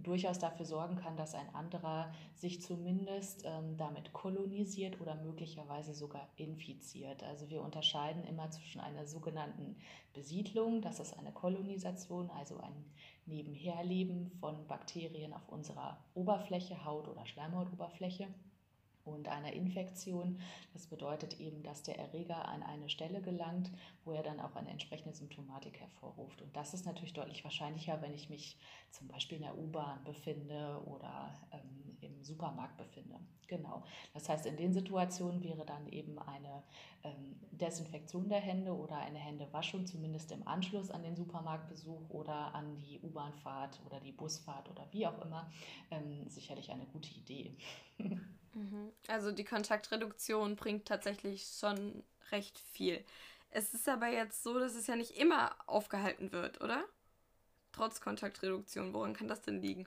durchaus dafür sorgen kann, dass ein anderer sich zumindest ähm, damit kolonisiert oder möglicherweise sogar infiziert. Also wir unterscheiden immer zwischen einer sogenannten Besiedlung, das ist eine Kolonisation, also ein Nebenherleben von Bakterien auf unserer Oberfläche, Haut- oder Schleimhautoberfläche und einer Infektion. Das bedeutet eben, dass der Erreger an eine Stelle gelangt, wo er dann auch eine entsprechende Symptomatik hervorruft. Und das ist natürlich deutlich wahrscheinlicher, wenn ich mich zum Beispiel in der U-Bahn befinde oder ähm, im Supermarkt befinde. Genau. Das heißt, in den Situationen wäre dann eben eine ähm, Desinfektion der Hände oder eine Händewaschung, zumindest im Anschluss an den Supermarktbesuch oder an die U-Bahnfahrt oder die Busfahrt oder wie auch immer, ähm, sicherlich eine gute Idee. Mhm. Also die Kontaktreduktion bringt tatsächlich schon recht viel. Es ist aber jetzt so, dass es ja nicht immer aufgehalten wird, oder? Trotz Kontaktreduktion. Woran kann das denn liegen?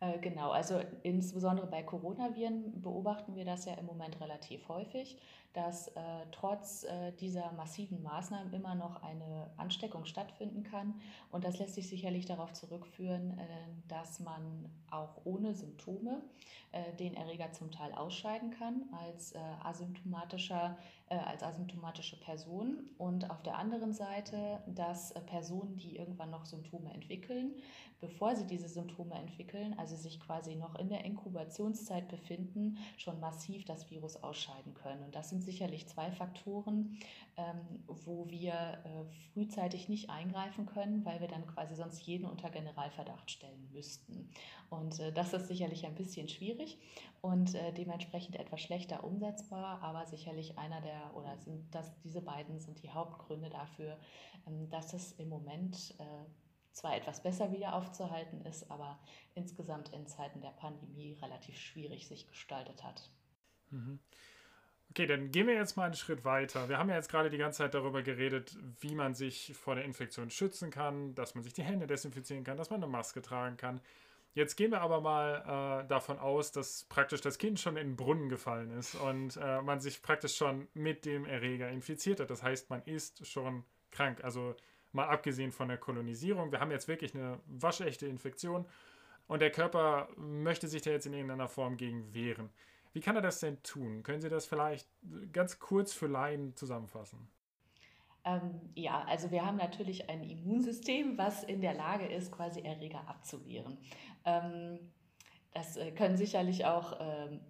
Äh, genau, also insbesondere bei Coronaviren beobachten wir das ja im Moment relativ häufig, dass äh, trotz äh, dieser massiven Maßnahmen immer noch eine Ansteckung stattfinden kann. Und das lässt sich sicherlich darauf zurückführen, äh, dass man auch ohne Symptome äh, den Erreger zum Teil ausscheiden kann als, äh, asymptomatischer, als asymptomatische Person. Und auf der anderen Seite, dass Personen, die irgendwann noch Symptome entwickeln, bevor sie diese Symptome entwickeln, also sich quasi noch in der Inkubationszeit befinden, schon massiv das Virus ausscheiden können. Und das sind sicherlich zwei Faktoren, ähm, wo wir äh, frühzeitig nicht eingreifen können, weil wir dann quasi sonst jeden unter Generalverdacht stellen müssten. Und äh, das ist sicherlich ein bisschen schwierig und äh, dementsprechend etwas schlechter umsetzbar, aber sicherlich einer der, oder sind das, diese beiden sind die Hauptgründe dafür, ähm, dass es im Moment zwar etwas besser wieder aufzuhalten ist, aber insgesamt in Zeiten der Pandemie relativ schwierig sich gestaltet hat. Mhm. Okay, dann gehen wir jetzt mal einen Schritt weiter. Wir haben ja jetzt gerade die ganze Zeit darüber geredet, wie man sich vor der Infektion schützen kann, dass man sich die Hände desinfizieren kann, dass man eine Maske tragen kann. Jetzt gehen wir aber mal äh, davon aus, dass praktisch das Kind schon in den Brunnen gefallen ist und äh, man sich praktisch schon mit dem Erreger infiziert hat. Das heißt, man ist schon krank. Also mal abgesehen von der Kolonisierung. Wir haben jetzt wirklich eine waschechte Infektion und der Körper möchte sich da jetzt in irgendeiner Form gegen wehren. Wie kann er das denn tun? Können Sie das vielleicht ganz kurz für Laien zusammenfassen? Ähm, ja, also wir haben natürlich ein Immunsystem, was in der Lage ist, quasi Erreger abzuwehren. Ähm, das äh, können sicherlich auch ähm,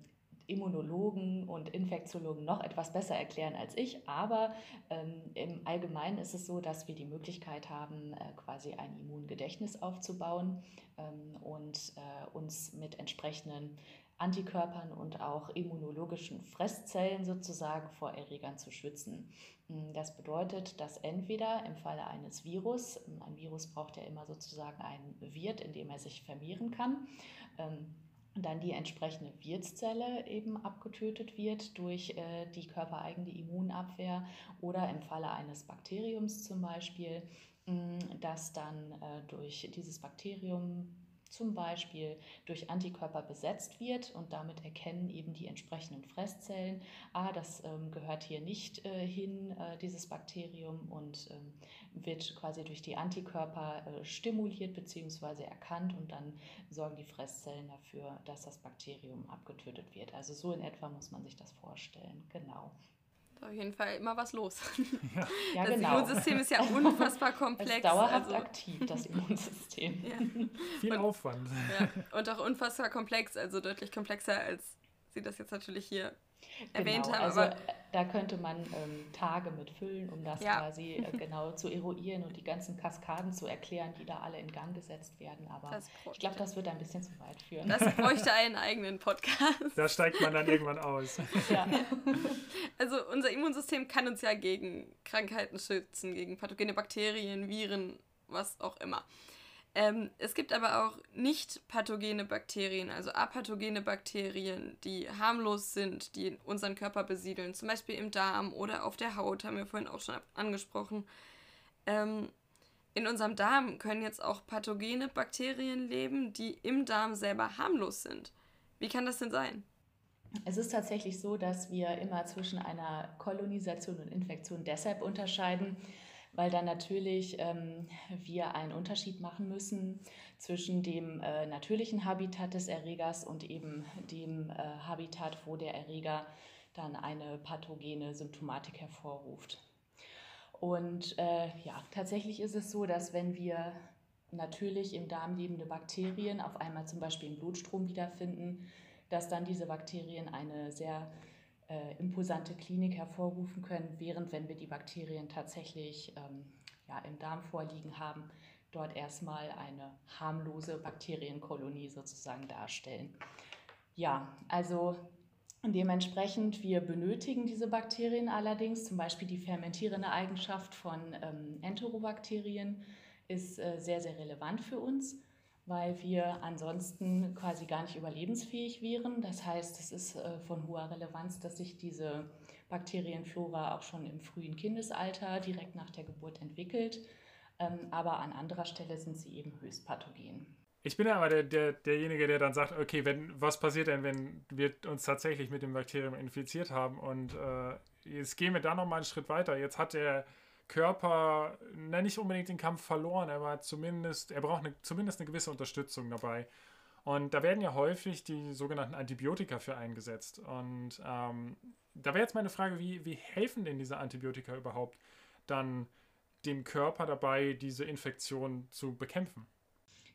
Immunologen und Infektiologen noch etwas besser erklären als ich, aber ähm, im Allgemeinen ist es so, dass wir die Möglichkeit haben, äh, quasi ein Immungedächtnis aufzubauen ähm, und äh, uns mit entsprechenden Antikörpern und auch immunologischen Fresszellen sozusagen vor Erregern zu schützen. Hm, das bedeutet, dass entweder im Falle eines Virus, hm, ein Virus braucht ja immer sozusagen einen Wirt, in dem er sich vermehren kann, ähm, dann die entsprechende Wirtszelle eben abgetötet wird durch äh, die körpereigene Immunabwehr oder im Falle eines Bakteriums zum Beispiel, hm, dass dann äh, durch dieses Bakterium zum Beispiel durch Antikörper besetzt wird und damit erkennen eben die entsprechenden Fresszellen, ah, das ähm, gehört hier nicht äh, hin, äh, dieses Bakterium, und ähm, wird quasi durch die Antikörper äh, stimuliert bzw. erkannt und dann sorgen die Fresszellen dafür, dass das Bakterium abgetötet wird. Also so in etwa muss man sich das vorstellen, genau auf jeden Fall immer was los. Ja, ja das genau. Immunsystem ist ja unfassbar komplex. Es ist dauerhaft also, aktiv, das Immunsystem. Ja. Viel und, Aufwand. Ja, und auch unfassbar komplex, also deutlich komplexer, als Sie das jetzt natürlich hier erwähnt genau, haben. Also aber da könnte man ähm, Tage mit füllen, um das ja. quasi äh, genau zu eruieren und die ganzen Kaskaden zu erklären, die da alle in Gang gesetzt werden. Aber ich glaube, das wird ein bisschen zu weit führen. Das bräuchte einen eigenen Podcast. Da steigt man dann irgendwann aus. Ja. Also unser Immunsystem kann uns ja gegen Krankheiten schützen, gegen pathogene Bakterien, Viren, was auch immer. Ähm, es gibt aber auch nicht pathogene Bakterien, also apathogene Bakterien, die harmlos sind, die unseren Körper besiedeln, zum Beispiel im Darm oder auf der Haut, haben wir vorhin auch schon angesprochen. Ähm, in unserem Darm können jetzt auch pathogene Bakterien leben, die im Darm selber harmlos sind. Wie kann das denn sein? Es ist tatsächlich so, dass wir immer zwischen einer Kolonisation und Infektion deshalb unterscheiden, weil dann natürlich ähm, wir einen Unterschied machen müssen zwischen dem äh, natürlichen Habitat des Erregers und eben dem äh, Habitat, wo der Erreger dann eine pathogene Symptomatik hervorruft. Und äh, ja, tatsächlich ist es so, dass wenn wir natürlich im Darm lebende Bakterien auf einmal zum Beispiel im Blutstrom wiederfinden, dass dann diese Bakterien eine sehr äh, imposante Klinik hervorrufen können, während wenn wir die Bakterien tatsächlich ähm, ja, im Darm vorliegen haben, dort erstmal eine harmlose Bakterienkolonie sozusagen darstellen. Ja, also dementsprechend, wir benötigen diese Bakterien allerdings, zum Beispiel die fermentierende Eigenschaft von ähm, Enterobakterien ist äh, sehr, sehr relevant für uns weil wir ansonsten quasi gar nicht überlebensfähig wären. Das heißt, es ist äh, von hoher Relevanz, dass sich diese Bakterienflora auch schon im frühen Kindesalter, direkt nach der Geburt entwickelt. Ähm, aber an anderer Stelle sind sie eben höchst pathogen. Ich bin ja aber der, der, derjenige, der dann sagt, okay, wenn, was passiert denn, wenn wir uns tatsächlich mit dem Bakterium infiziert haben? Und äh, jetzt gehen wir da nochmal einen Schritt weiter. Jetzt hat der Körper na, nicht unbedingt den Kampf verloren, aber zumindest, er braucht eine, zumindest eine gewisse Unterstützung dabei. Und da werden ja häufig die sogenannten Antibiotika für eingesetzt. Und ähm, da wäre jetzt meine Frage, wie, wie helfen denn diese Antibiotika überhaupt dann dem Körper dabei, diese Infektion zu bekämpfen?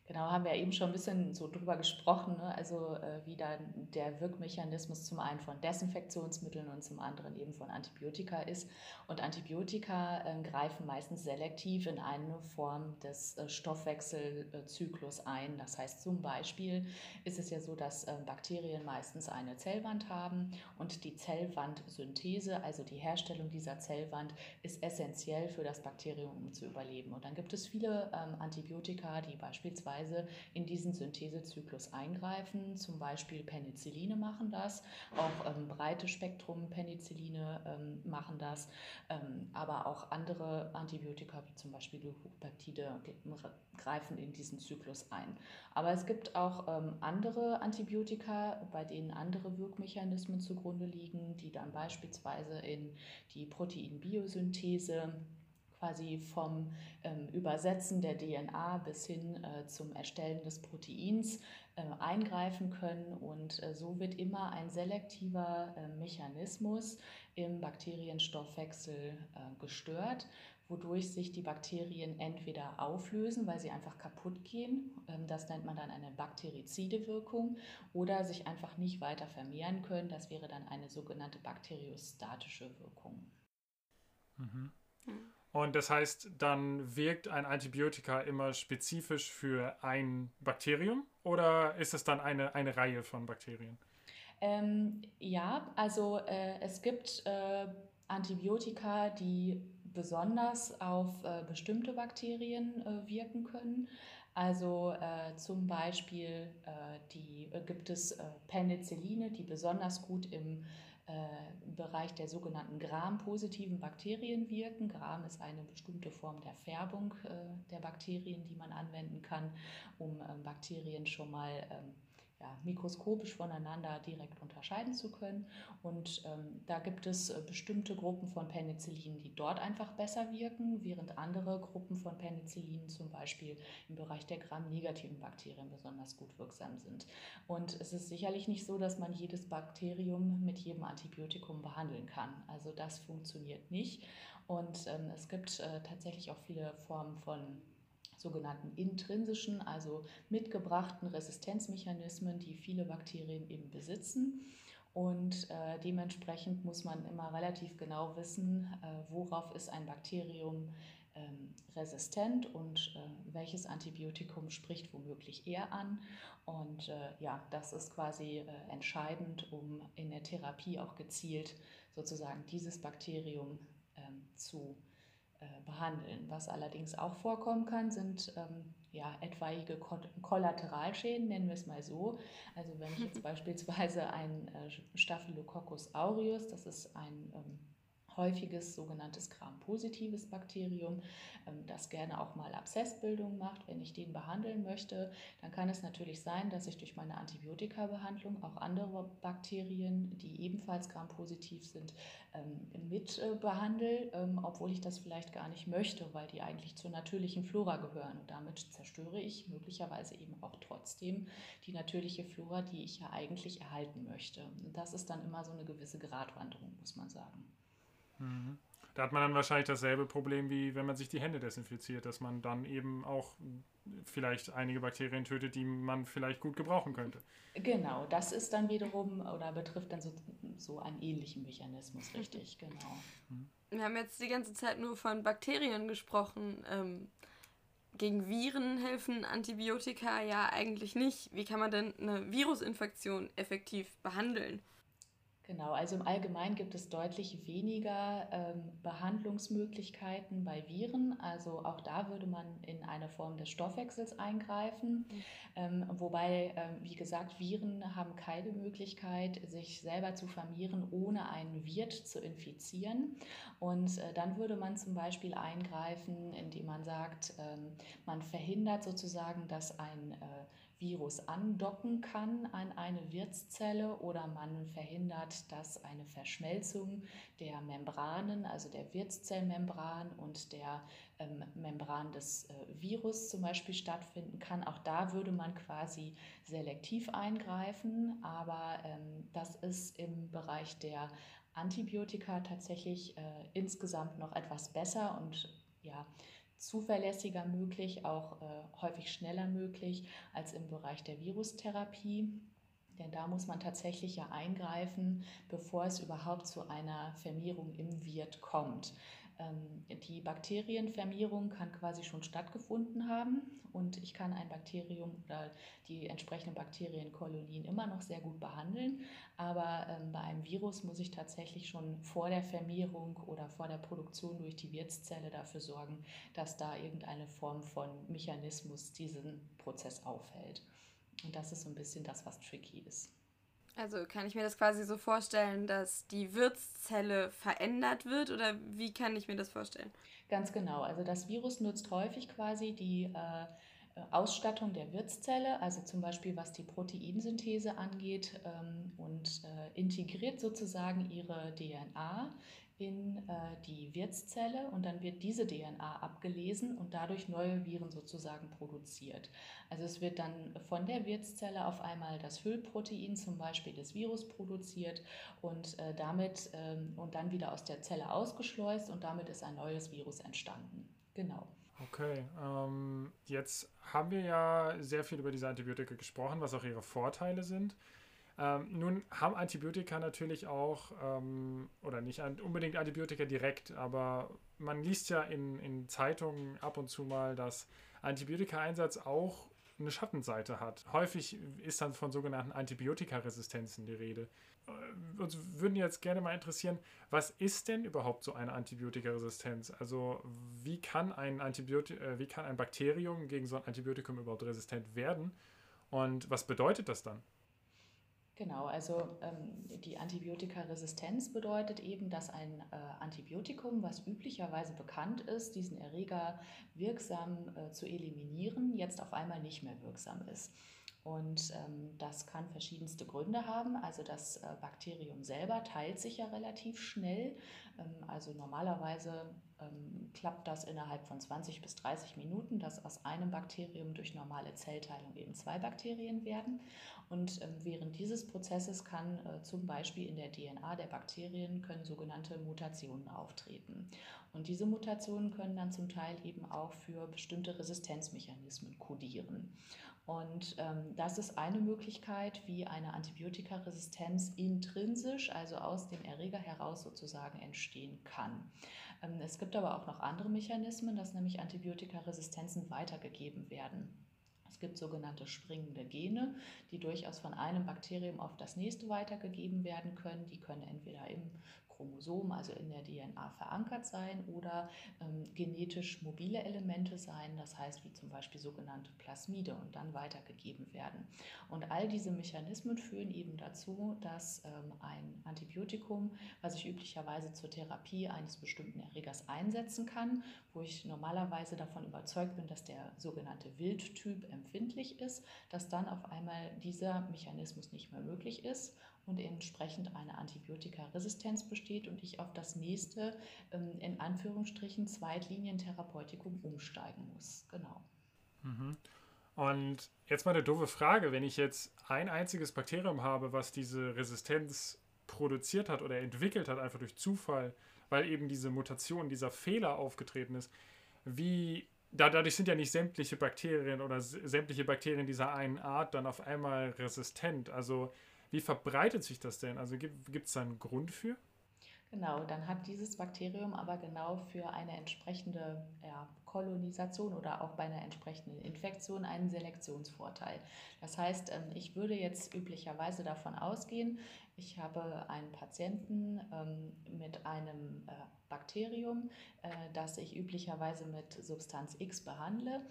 Genau, haben wir eben schon ein bisschen so drüber gesprochen, ne? also äh, wie dann der Wirkmechanismus zum einen von Desinfektionsmitteln und zum anderen eben von Antibiotika ist. Und Antibiotika äh, greifen meistens selektiv in eine Form des äh, Stoffwechselzyklus ein. Das heißt zum Beispiel ist es ja so, dass äh, Bakterien meistens eine Zellwand haben und die Zellwandsynthese, also die Herstellung dieser Zellwand, ist essentiell für das Bakterium, um zu überleben. Und dann gibt es viele ähm, Antibiotika, die beispielsweise Weise in diesen Synthesezyklus eingreifen. Zum Beispiel Penicilline machen das, auch ähm, breite Spektrum Penicilline ähm, machen das, ähm, aber auch andere Antibiotika wie zum Beispiel Glycopeptide greifen in diesen Zyklus ein. Aber es gibt auch ähm, andere Antibiotika, bei denen andere Wirkmechanismen zugrunde liegen, die dann beispielsweise in die Proteinbiosynthese quasi vom ähm, Übersetzen der DNA bis hin äh, zum Erstellen des Proteins äh, eingreifen können. Und äh, so wird immer ein selektiver äh, Mechanismus im Bakterienstoffwechsel äh, gestört, wodurch sich die Bakterien entweder auflösen, weil sie einfach kaputt gehen, ähm, das nennt man dann eine bakterizide Wirkung, oder sich einfach nicht weiter vermehren können, das wäre dann eine sogenannte bakteriostatische Wirkung. Mhm. Und das heißt, dann wirkt ein Antibiotika immer spezifisch für ein Bakterium oder ist es dann eine, eine Reihe von Bakterien? Ähm, ja, also äh, es gibt äh, Antibiotika, die besonders auf äh, bestimmte Bakterien äh, wirken können. Also äh, zum Beispiel äh, die, gibt es Penicilline, die besonders gut im im Bereich der sogenannten Gram-positiven Bakterien wirken. Gram ist eine bestimmte Form der Färbung äh, der Bakterien, die man anwenden kann, um ähm, Bakterien schon mal ähm, ja, mikroskopisch voneinander direkt unterscheiden zu können. Und ähm, da gibt es äh, bestimmte Gruppen von Penicillinen, die dort einfach besser wirken, während andere Gruppen von Penicillinen zum Beispiel im Bereich der Gram-negativen Bakterien besonders gut wirksam sind. Und es ist sicherlich nicht so, dass man jedes Bakterium mit jedem Antibiotikum behandeln kann. Also das funktioniert nicht. Und ähm, es gibt äh, tatsächlich auch viele Formen von sogenannten intrinsischen, also mitgebrachten Resistenzmechanismen, die viele Bakterien eben besitzen. Und äh, dementsprechend muss man immer relativ genau wissen, äh, worauf ist ein Bakterium ähm, resistent und äh, welches Antibiotikum spricht womöglich eher an. Und äh, ja, das ist quasi äh, entscheidend, um in der Therapie auch gezielt sozusagen dieses Bakterium ähm, zu äh, behandeln. Was allerdings auch vorkommen kann, sind ähm, ja, etwaige Kollateralschäden, nennen wir es mal so. Also wenn ich jetzt beispielsweise ein äh, Staphylococcus aureus, das ist ein ähm, häufiges sogenanntes Gram-positives Bakterium, ähm, das gerne auch mal Abszessbildung macht. Wenn ich den behandeln möchte, dann kann es natürlich sein, dass ich durch meine Antibiotika-Behandlung auch andere Bakterien, die ebenfalls Gram-positiv sind, ähm, mit äh, behandle, ähm, obwohl ich das vielleicht gar nicht möchte, weil die eigentlich zur natürlichen Flora gehören. Und damit zerstöre ich möglicherweise eben auch trotzdem die natürliche Flora, die ich ja eigentlich erhalten möchte. Und das ist dann immer so eine gewisse Gratwanderung, muss man sagen. Mhm. Da hat man dann wahrscheinlich dasselbe Problem, wie wenn man sich die Hände desinfiziert, dass man dann eben auch vielleicht einige Bakterien tötet, die man vielleicht gut gebrauchen könnte. Genau, das ist dann wiederum oder betrifft dann so, so einen ähnlichen Mechanismus, richtig, genau. Mhm. Wir haben jetzt die ganze Zeit nur von Bakterien gesprochen. Ähm, gegen Viren helfen Antibiotika ja eigentlich nicht. Wie kann man denn eine Virusinfektion effektiv behandeln? Genau, also im Allgemeinen gibt es deutlich weniger ähm, Behandlungsmöglichkeiten bei Viren. Also auch da würde man in eine Form des Stoffwechsels eingreifen. Mhm. Ähm, wobei, ähm, wie gesagt, Viren haben keine Möglichkeit, sich selber zu vermehren, ohne einen Wirt zu infizieren. Und äh, dann würde man zum Beispiel eingreifen, indem man sagt, ähm, man verhindert sozusagen, dass ein äh, Virus andocken kann an eine Wirtszelle oder man verhindert, dass eine Verschmelzung der Membranen, also der Wirtszellmembran und der ähm, Membran des äh, Virus zum Beispiel stattfinden kann. Auch da würde man quasi selektiv eingreifen, aber ähm, das ist im Bereich der Antibiotika tatsächlich äh, insgesamt noch etwas besser und ja, zuverlässiger möglich, auch äh, häufig schneller möglich als im Bereich der Virustherapie. Denn da muss man tatsächlich ja eingreifen, bevor es überhaupt zu einer Vermehrung im Wirt kommt. Ähm, die Bakterienvermehrung kann quasi schon stattgefunden haben und ich kann ein Bakterium oder die entsprechenden Bakterienkolonien immer noch sehr gut behandeln. Aber ähm, bei einem Virus muss ich tatsächlich schon vor der Vermehrung oder vor der Produktion durch die Wirtszelle dafür sorgen, dass da irgendeine Form von Mechanismus diesen Prozess aufhält. Und das ist so ein bisschen das, was tricky ist. Also kann ich mir das quasi so vorstellen, dass die Wirtszelle verändert wird oder wie kann ich mir das vorstellen? Ganz genau. Also das Virus nutzt häufig quasi die äh, Ausstattung der Wirtszelle, also zum Beispiel was die Proteinsynthese angeht ähm, und äh, integriert sozusagen ihre DNA in äh, die Wirtszelle und dann wird diese DNA abgelesen und dadurch neue Viren sozusagen produziert. Also es wird dann von der Wirtszelle auf einmal das Füllprotein zum Beispiel des Virus produziert und äh, damit ähm, und dann wieder aus der Zelle ausgeschleust und damit ist ein neues Virus entstanden. Genau. Okay, ähm, jetzt haben wir ja sehr viel über diese Antibiotika gesprochen, was auch ihre Vorteile sind. Ähm, nun haben Antibiotika natürlich auch, ähm, oder nicht unbedingt Antibiotika direkt, aber man liest ja in, in Zeitungen ab und zu mal, dass Antibiotika-Einsatz auch eine Schattenseite hat. Häufig ist dann von sogenannten Antibiotikaresistenzen die Rede. Äh, uns würden jetzt gerne mal interessieren, was ist denn überhaupt so eine Antibiotikaresistenz? Also wie kann ein, Antibioti äh, wie kann ein Bakterium gegen so ein Antibiotikum überhaupt resistent werden? Und was bedeutet das dann? Genau, also ähm, die Antibiotikaresistenz bedeutet eben, dass ein äh, Antibiotikum, was üblicherweise bekannt ist, diesen Erreger wirksam äh, zu eliminieren, jetzt auf einmal nicht mehr wirksam ist. Und ähm, das kann verschiedenste Gründe haben. Also das äh, Bakterium selber teilt sich ja relativ schnell. Ähm, also normalerweise ähm, klappt das innerhalb von 20 bis 30 Minuten, dass aus einem Bakterium durch normale Zellteilung eben zwei Bakterien werden. Und ähm, während dieses Prozesses kann äh, zum Beispiel in der DNA der Bakterien können sogenannte Mutationen auftreten. Und diese Mutationen können dann zum Teil eben auch für bestimmte Resistenzmechanismen kodieren. Und ähm, das ist eine Möglichkeit, wie eine Antibiotikaresistenz intrinsisch, also aus dem Erreger heraus sozusagen entstehen kann. Ähm, es gibt aber auch noch andere Mechanismen, dass nämlich Antibiotikaresistenzen weitergegeben werden. Es gibt sogenannte springende Gene, die durchaus von einem Bakterium auf das nächste weitergegeben werden können. Die können entweder im Chromosom, also in der DNA verankert sein oder ähm, genetisch mobile Elemente sein, das heißt wie zum Beispiel sogenannte Plasmide und dann weitergegeben werden. Und all diese Mechanismen führen eben dazu, dass ähm, ein Antibiotikum, was ich üblicherweise zur Therapie eines bestimmten Erregers einsetzen kann, wo ich normalerweise davon überzeugt bin, dass der sogenannte Wildtyp empfindlich ist, dass dann auf einmal dieser Mechanismus nicht mehr möglich ist und entsprechend eine Antibiotikaresistenz besteht und ich auf das nächste, ähm, in Anführungsstrichen, Zweitlinientherapeutikum umsteigen muss. Genau. Mhm. Und jetzt mal eine doofe Frage, wenn ich jetzt ein einziges Bakterium habe, was diese Resistenz produziert hat oder entwickelt hat, einfach durch Zufall, weil eben diese Mutation, dieser Fehler aufgetreten ist, wie dadurch sind ja nicht sämtliche Bakterien oder sämtliche Bakterien dieser einen Art dann auf einmal resistent. Also wie verbreitet sich das denn? Also gibt es da einen Grund für? Genau, dann hat dieses Bakterium aber genau für eine entsprechende ja, Kolonisation oder auch bei einer entsprechenden Infektion einen Selektionsvorteil. Das heißt, ähm, ich würde jetzt üblicherweise davon ausgehen, ich habe einen Patienten ähm, mit einem äh, Bakterium, äh, das ich üblicherweise mit Substanz X behandle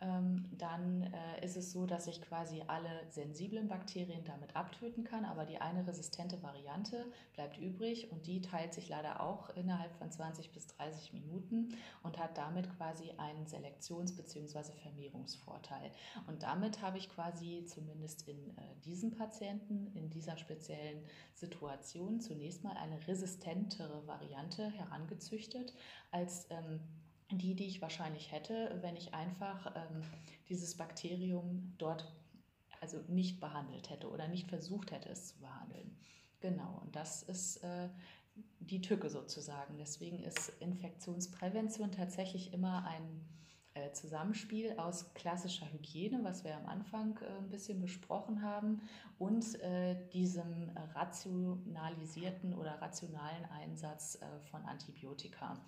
dann äh, ist es so, dass ich quasi alle sensiblen Bakterien damit abtöten kann, aber die eine resistente Variante bleibt übrig und die teilt sich leider auch innerhalb von 20 bis 30 Minuten und hat damit quasi einen Selektions- bzw. Vermehrungsvorteil. Und damit habe ich quasi zumindest in äh, diesem Patienten, in dieser speziellen Situation zunächst mal eine resistentere Variante herangezüchtet als ähm, die, die ich wahrscheinlich hätte, wenn ich einfach ähm, dieses Bakterium dort also nicht behandelt hätte oder nicht versucht hätte, es zu behandeln. Genau, und das ist äh, die Tücke sozusagen. Deswegen ist Infektionsprävention tatsächlich immer ein äh, Zusammenspiel aus klassischer Hygiene, was wir am Anfang äh, ein bisschen besprochen haben, und äh, diesem rationalisierten oder rationalen Einsatz äh, von Antibiotika.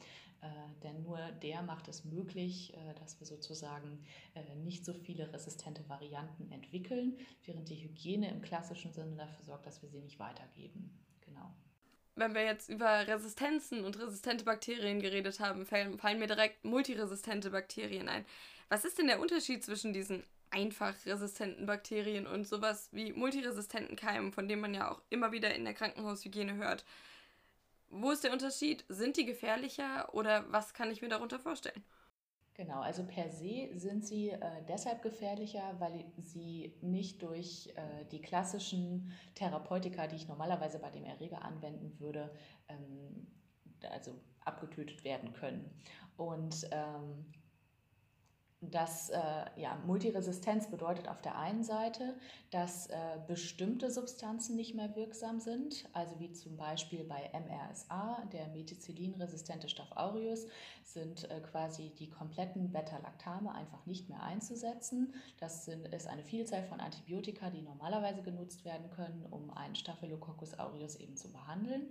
Äh, denn nur der macht es möglich, äh, dass wir sozusagen äh, nicht so viele resistente Varianten entwickeln, während die Hygiene im klassischen Sinne dafür sorgt, dass wir sie nicht weitergeben. Genau. Wenn wir jetzt über Resistenzen und resistente Bakterien geredet haben, fallen, fallen mir direkt multiresistente Bakterien ein. Was ist denn der Unterschied zwischen diesen einfach resistenten Bakterien und sowas wie multiresistenten Keimen, von denen man ja auch immer wieder in der Krankenhaushygiene hört? Wo ist der Unterschied? Sind die gefährlicher oder was kann ich mir darunter vorstellen? Genau, also per se sind sie äh, deshalb gefährlicher, weil sie nicht durch äh, die klassischen Therapeutika, die ich normalerweise bei dem Erreger anwenden würde, ähm, also abgetötet werden können. Und ähm, das äh, ja, Multiresistenz bedeutet auf der einen Seite, dass äh, bestimmte Substanzen nicht mehr wirksam sind, also wie zum Beispiel bei MRSA, der Methicillin-resistente Staph aureus, sind äh, quasi die kompletten Beta-Lactame einfach nicht mehr einzusetzen. Das sind, ist eine Vielzahl von Antibiotika, die normalerweise genutzt werden können, um einen Staphylococcus aureus eben zu behandeln.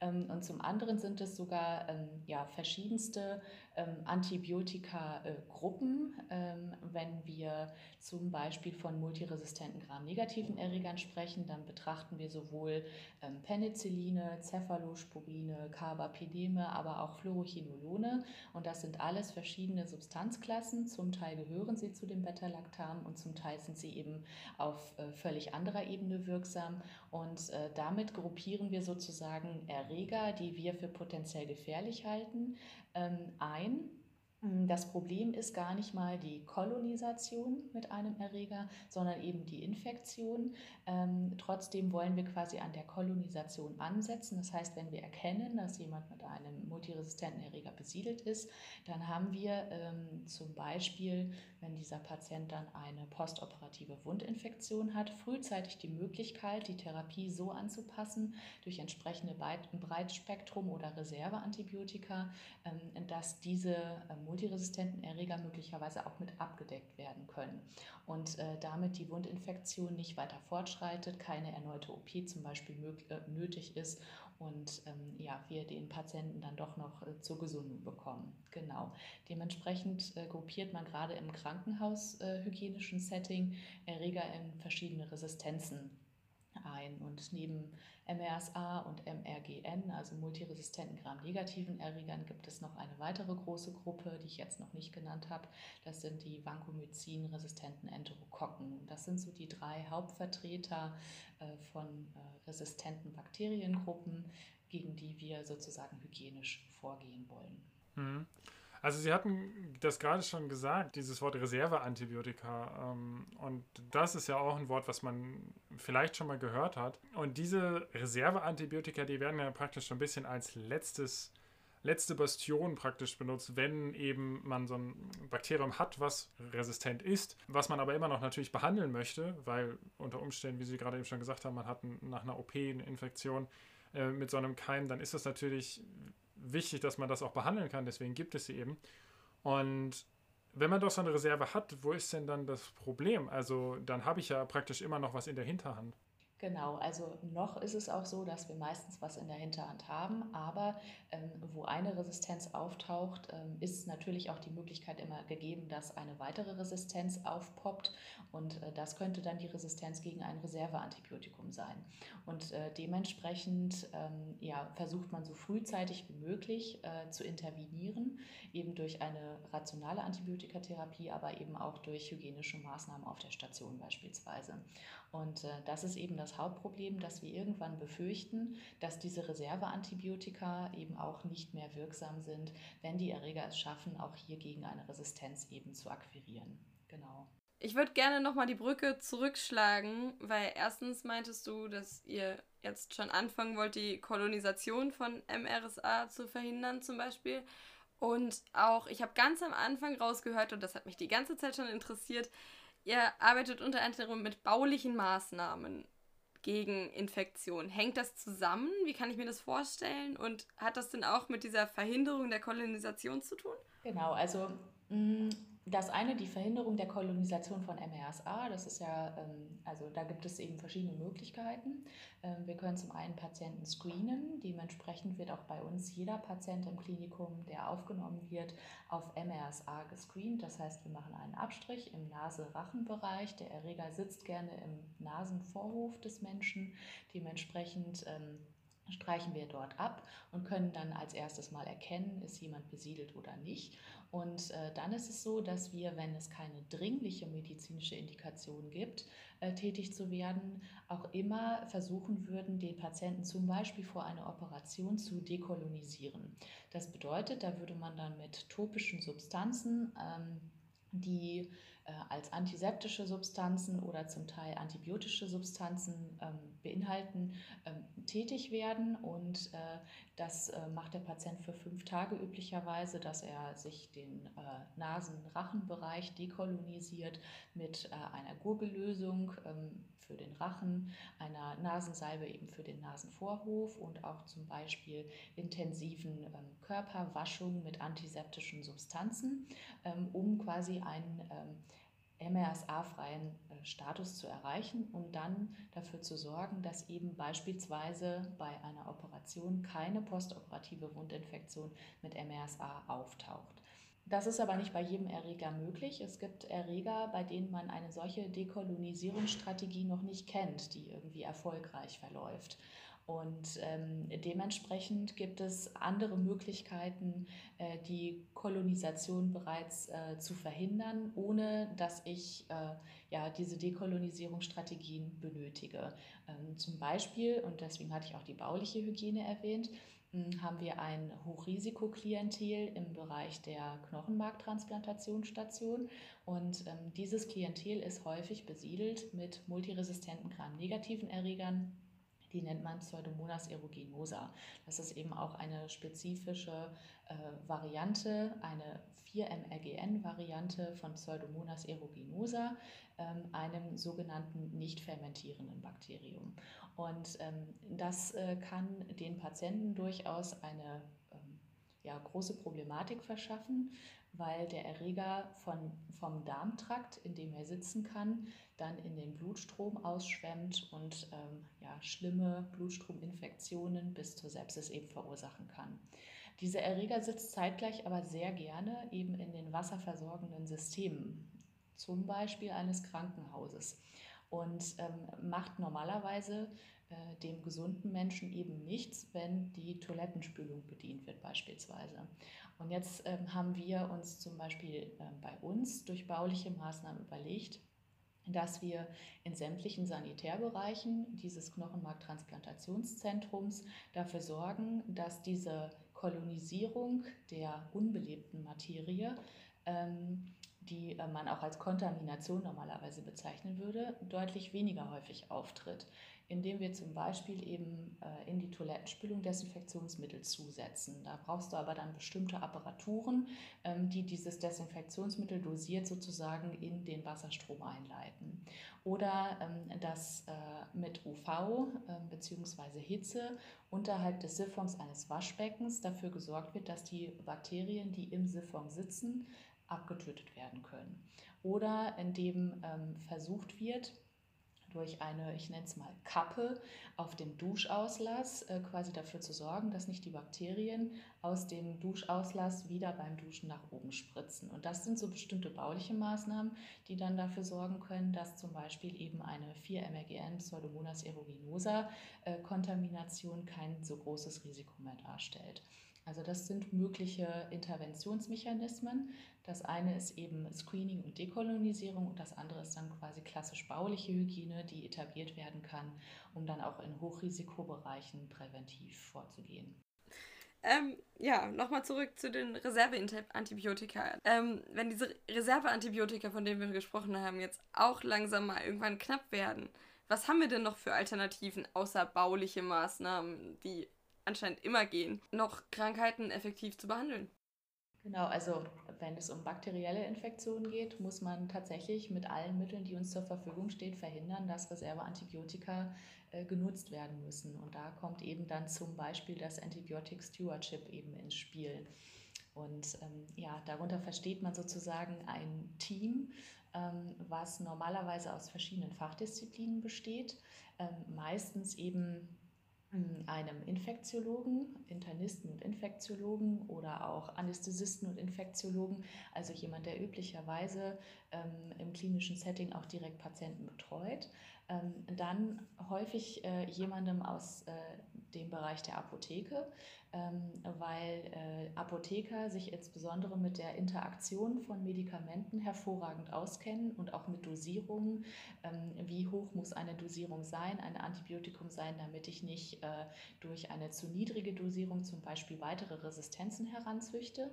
Ähm, und zum anderen sind es sogar ähm, ja, verschiedenste ähm, Antibiotika-Gruppen, ähm, wenn wir zum Beispiel von multiresistenten Gram-negativen Erregern sprechen, dann betrachten wir sowohl ähm, Penicilline, Cephalosporine, Carbapideme, aber auch Fluorochinolone. Und das sind alles verschiedene Substanzklassen. Zum Teil gehören sie zu den Beta-Lactam und zum Teil sind sie eben auf äh, völlig anderer Ebene wirksam. Und äh, damit gruppieren wir sozusagen Erreger, die wir für potenziell gefährlich halten, ein. hm, das Problem ist gar nicht mal die Kolonisation mit einem Erreger, sondern eben die Infektion. Ähm, trotzdem wollen wir quasi an der Kolonisation ansetzen. Das heißt, wenn wir erkennen, dass jemand mit einem multiresistenten Erreger besiedelt ist, dann haben wir ähm, zum Beispiel, wenn dieser Patient dann eine postoperative Wundinfektion hat, frühzeitig die Möglichkeit, die Therapie so anzupassen durch entsprechende Breitspektrum oder Reserveantibiotika, ähm, dass diese ähm, multiresistenten Erreger möglicherweise auch mit abgedeckt werden können und äh, damit die Wundinfektion nicht weiter fortschreitet, keine erneute OP zum Beispiel äh, nötig ist und ähm, ja, wir den Patienten dann doch noch äh, zur Gesundung bekommen. Genau. Dementsprechend äh, gruppiert man gerade im Krankenhaushygienischen äh, Setting Erreger in verschiedene Resistenzen ein. Und neben MRSA und MRGN, also multiresistenten Gram-negativen Erregern, gibt es noch eine weitere große Gruppe, die ich jetzt noch nicht genannt habe. Das sind die Vancomycin-resistenten Enterokokken. Das sind so die drei Hauptvertreter äh, von äh, resistenten Bakteriengruppen, gegen die wir sozusagen hygienisch vorgehen wollen. Mhm. Also Sie hatten das gerade schon gesagt, dieses Wort Reserveantibiotika. Ähm, und das ist ja auch ein Wort, was man vielleicht schon mal gehört hat. Und diese Reserveantibiotika, die werden ja praktisch schon ein bisschen als letztes, letzte Bastion praktisch benutzt, wenn eben man so ein Bakterium hat, was resistent ist, was man aber immer noch natürlich behandeln möchte, weil unter Umständen, wie Sie gerade eben schon gesagt haben, man hat nach einer OP eine Infektion äh, mit so einem Keim, dann ist das natürlich wichtig, dass man das auch behandeln kann, deswegen gibt es sie eben. Und wenn man doch so eine Reserve hat, wo ist denn dann das Problem? Also dann habe ich ja praktisch immer noch was in der Hinterhand. Genau, also noch ist es auch so, dass wir meistens was in der Hinterhand haben, aber ähm, wo eine Resistenz auftaucht, ähm, ist natürlich auch die Möglichkeit immer gegeben, dass eine weitere Resistenz aufpoppt und äh, das könnte dann die Resistenz gegen ein Reserveantibiotikum sein. Und äh, dementsprechend ähm, ja, versucht man so frühzeitig wie möglich äh, zu intervenieren, eben durch eine rationale Antibiotikatherapie, aber eben auch durch hygienische Maßnahmen auf der Station beispielsweise. Und äh, das ist eben das Hauptproblem, dass wir irgendwann befürchten, dass diese Reserveantibiotika eben auch nicht mehr wirksam sind, wenn die Erreger es schaffen, auch hier gegen eine Resistenz eben zu akquirieren. Genau. Ich würde gerne nochmal die Brücke zurückschlagen, weil erstens meintest du, dass ihr jetzt schon anfangen wollt, die Kolonisation von MRSA zu verhindern zum Beispiel. Und auch, ich habe ganz am Anfang rausgehört, und das hat mich die ganze Zeit schon interessiert, Ihr arbeitet unter anderem mit baulichen Maßnahmen gegen Infektionen. Hängt das zusammen? Wie kann ich mir das vorstellen? Und hat das denn auch mit dieser Verhinderung der Kolonisation zu tun? Genau, also mh, mm, das eine, die Verhinderung der Kolonisation von MRSA, das ist ja, ähm, also da gibt es eben verschiedene Möglichkeiten. Ähm, wir können zum einen Patienten screenen, dementsprechend wird auch bei uns jeder Patient im Klinikum, der aufgenommen wird, auf MRSA gescreent. Das heißt, wir machen einen Abstrich im Nase-Rachen-Bereich. Der Erreger sitzt gerne im Nasenvorhof des Menschen. Dementsprechend ähm, streichen wir dort ab und können dann als erstes mal erkennen, ist jemand besiedelt oder nicht. Und äh, dann ist es so, dass wir, wenn es keine dringliche medizinische Indikation gibt, äh, tätig zu werden, auch immer versuchen würden, den Patienten zum Beispiel vor einer Operation zu dekolonisieren. Das bedeutet, da würde man dann mit topischen Substanzen ähm, die als antiseptische Substanzen oder zum Teil antibiotische Substanzen ähm, beinhalten, ähm, tätig werden. Und äh, das äh, macht der Patient für fünf Tage üblicherweise, dass er sich den äh, Nasen-Rachenbereich dekolonisiert mit äh, einer Gurgellösung ähm, für den Rachen, einer Nasensalbe eben für den Nasenvorhof und auch zum Beispiel intensiven ähm, Körperwaschungen mit antiseptischen Substanzen, ähm, um quasi einen ähm, MRSA-freien äh, Status zu erreichen und dann dafür zu sorgen, dass eben beispielsweise bei einer Operation keine postoperative Wundinfektion mit MRSA auftaucht. Das ist aber nicht bei jedem Erreger möglich. Es gibt Erreger, bei denen man eine solche Dekolonisierungsstrategie noch nicht kennt, die irgendwie erfolgreich verläuft. Und ähm, dementsprechend gibt es andere Möglichkeiten, äh, die Kolonisation bereits äh, zu verhindern, ohne dass ich äh, ja, diese Dekolonisierungsstrategien benötige. Ähm, zum Beispiel, und deswegen hatte ich auch die bauliche Hygiene erwähnt, hm, haben wir ein Hochrisikoklientel im Bereich der Knochenmarktransplantationsstation. Und ähm, dieses Klientel ist häufig besiedelt mit multiresistenten Gram-negativen Erregern. Die nennt man Pseudomonas aeruginosa. Das ist eben auch eine spezifische äh, Variante, eine 4-MRGN-Variante von Pseudomonas aeruginosa, ähm, einem sogenannten nicht fermentierenden Bakterium. Und ähm, das äh, kann den Patienten durchaus eine ähm, ja, große Problematik verschaffen, weil der Erreger von, vom Darmtrakt, in dem er sitzen kann, dann in den Blutstrom ausschwemmt und ähm, ja, schlimme Blutstrominfektionen bis zur Sepsis eben verursachen kann. Dieser Erreger sitzt zeitgleich aber sehr gerne eben in den wasserversorgenden Systemen, zum Beispiel eines Krankenhauses und ähm, macht normalerweise äh, dem gesunden Menschen eben nichts, wenn die Toilettenspülung bedient wird beispielsweise. Und jetzt ähm, haben wir uns zum Beispiel äh, bei uns durch bauliche Maßnahmen überlegt, dass wir in sämtlichen Sanitärbereichen dieses Knochenmarkttransplantationszentrums dafür sorgen, dass diese Kolonisierung der unbelebten Materie ähm, die äh, man auch als Kontamination normalerweise bezeichnen würde, deutlich weniger häufig auftritt, indem wir zum Beispiel eben äh, in die Toilettenspülung Desinfektionsmittel zusetzen. Da brauchst du aber dann bestimmte Apparaturen, ähm, die dieses Desinfektionsmittel dosiert sozusagen in den Wasserstrom einleiten. Oder ähm, dass äh, mit UV bzw. Hitze unterhalb des Siphons eines Waschbeckens dafür gesorgt wird, dass die Bakterien, die im Siphon sitzen, abgetötet werden können. Oder indem ähm, versucht wird, durch eine, ich nenne es mal Kappe auf dem Duschauslass äh, quasi dafür zu sorgen, dass nicht die Bakterien aus dem Duschauslass wieder beim Duschen nach oben spritzen. Und das sind so bestimmte bauliche Maßnahmen, die dann dafür sorgen können, dass zum Beispiel eben eine 4-MRGN Pseudomonas aeruginosa äh, Kontamination kein so großes Risiko mehr darstellt. Also das sind mögliche Interventionsmechanismen. Das eine ist eben Screening und Dekolonisierung und das andere ist dann quasi klassisch bauliche Hygiene, die etabliert werden kann, um dann auch in Hochrisikobereichen präventiv vorzugehen. Ähm, ja, nochmal zurück zu den Reserveantibiotika. Ähm, wenn diese Reserveantibiotika, von denen wir gesprochen haben, jetzt auch langsam mal irgendwann knapp werden, was haben wir denn noch für Alternativen außer bauliche Maßnahmen, die anscheinend immer gehen, noch Krankheiten effektiv zu behandeln. Genau, also wenn es um bakterielle Infektionen geht, muss man tatsächlich mit allen Mitteln, die uns zur Verfügung stehen, verhindern, dass Reserveantibiotika äh, genutzt werden müssen. Und da kommt eben dann zum Beispiel das Antibiotic Stewardship eben ins Spiel. Und ähm, ja, darunter versteht man sozusagen ein Team, ähm, was normalerweise aus verschiedenen Fachdisziplinen besteht, ähm, meistens eben einem Infektiologen, Internisten und Infektiologen oder auch Anästhesisten und Infektiologen, also jemand, der üblicherweise ähm, im klinischen Setting auch direkt Patienten betreut. Ähm, dann häufig äh, jemandem aus äh, dem Bereich der Apotheke, ähm, weil äh, Apotheker sich insbesondere mit der Interaktion von Medikamenten hervorragend auskennen und auch mit Dosierungen. Ähm, wie hoch muss eine Dosierung sein, ein Antibiotikum sein, damit ich nicht äh, durch eine zu niedrige Dosierung zum Beispiel weitere Resistenzen heranzüchte.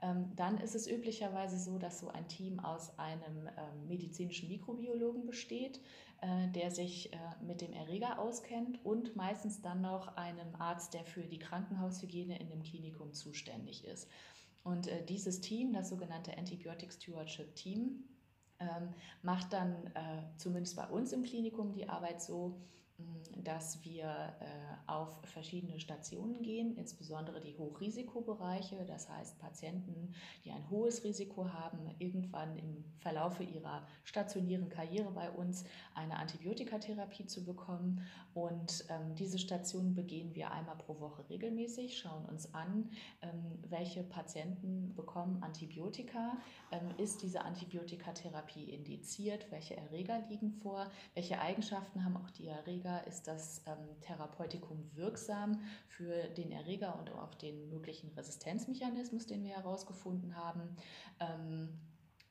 Ähm, dann ist es üblicherweise so, dass so ein Team aus einem medizinischen Mikrobiologen besteht, äh, der sich äh, mit dem Erreger auskennt und meistens dann noch einem Arzt, der für die Krankenhaushygiene in dem Klinikum zuständig ist. Und äh, dieses Team, das sogenannte Antibiotic Stewardship Team, ähm, macht dann zumindest bei uns im Klinikum die Arbeit so, dass wir äh, auf verschiedene Stationen gehen, insbesondere die Hochrisikobereiche, das heißt Patienten, die ein hohes Risiko haben, irgendwann im Verlaufe ihrer stationären Karriere bei uns eine Antibiotikatherapie zu bekommen. Und ähm, diese Stationen begehen wir einmal pro Woche regelmäßig, schauen uns an, ähm, welche Patienten bekommen Antibiotika, ähm, ist diese Antibiotikatherapie indiziert, welche Erreger liegen vor, welche Eigenschaften haben auch die Erreger, Erreger ist das ähm, Therapeutikum wirksam für den Erreger und auch den möglichen Resistenzmechanismus, den wir herausgefunden haben. Ähm,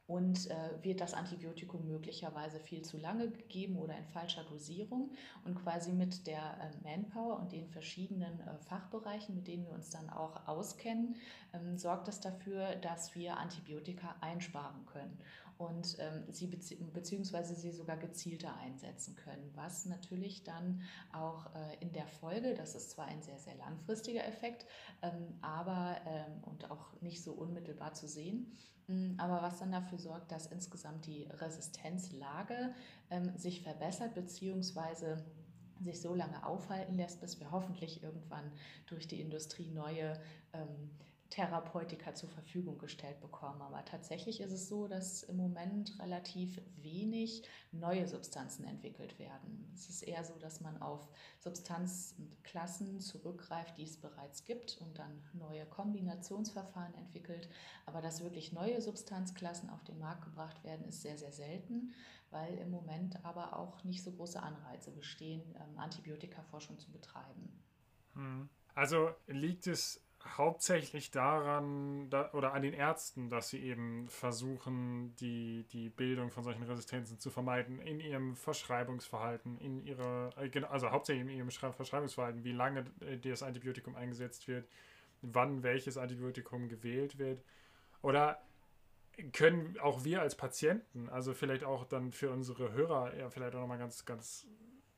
und äh, wird das Antibiotikum möglicherweise viel zu lange gegeben oder in falscher Dosierung und quasi mit der äh, Manpower und den verschiedenen äh, Fachbereichen, mit denen wir uns dann auch auskennen, ähm, sorgt das dafür, dass wir Antibiotika einsparen können und ähm, sie bezieh beziehungsweise sie sogar gezielter einsetzen können, was natürlich dann auch äh, in der Folge, das ist zwar ein sehr, sehr langfristiger Effekt, ähm, aber ähm, und auch nicht so unmittelbar zu sehen, mh, aber was dann dafür sorgt, dass insgesamt die Resistenzlage ähm, sich verbessert, beziehungsweise sich so lange aufhalten lässt, bis wir hoffentlich irgendwann durch die Industrie neue ähm, Therapeutika zur Verfügung gestellt bekommen. Aber tatsächlich ist es so, dass im Moment relativ wenig neue Substanzen entwickelt werden. Es ist eher so, dass man auf Substanzklassen zurückgreift, die es bereits gibt und dann neue Kombinationsverfahren entwickelt. Aber dass wirklich neue Substanzklassen auf den Markt gebracht werden, ist sehr, sehr selten, weil im Moment aber auch nicht so große Anreize bestehen, ähm, Antibiotikaforschung zu betreiben. Hm. Also liegt es hauptsächlich daran da, oder an den Ärzten, dass sie eben versuchen, die, die Bildung von solchen Resistenzen zu vermeiden in ihrem Verschreibungsverhalten, in ihrer, äh, also hauptsächlich in ihrem Verschreibungsverhalten, wie lange äh, das Antibiotikum eingesetzt wird, wann welches Antibiotikum gewählt wird. Oder können auch wir als Patienten, also vielleicht auch dann für unsere Hörer, ja, vielleicht auch nochmal ganz, ganz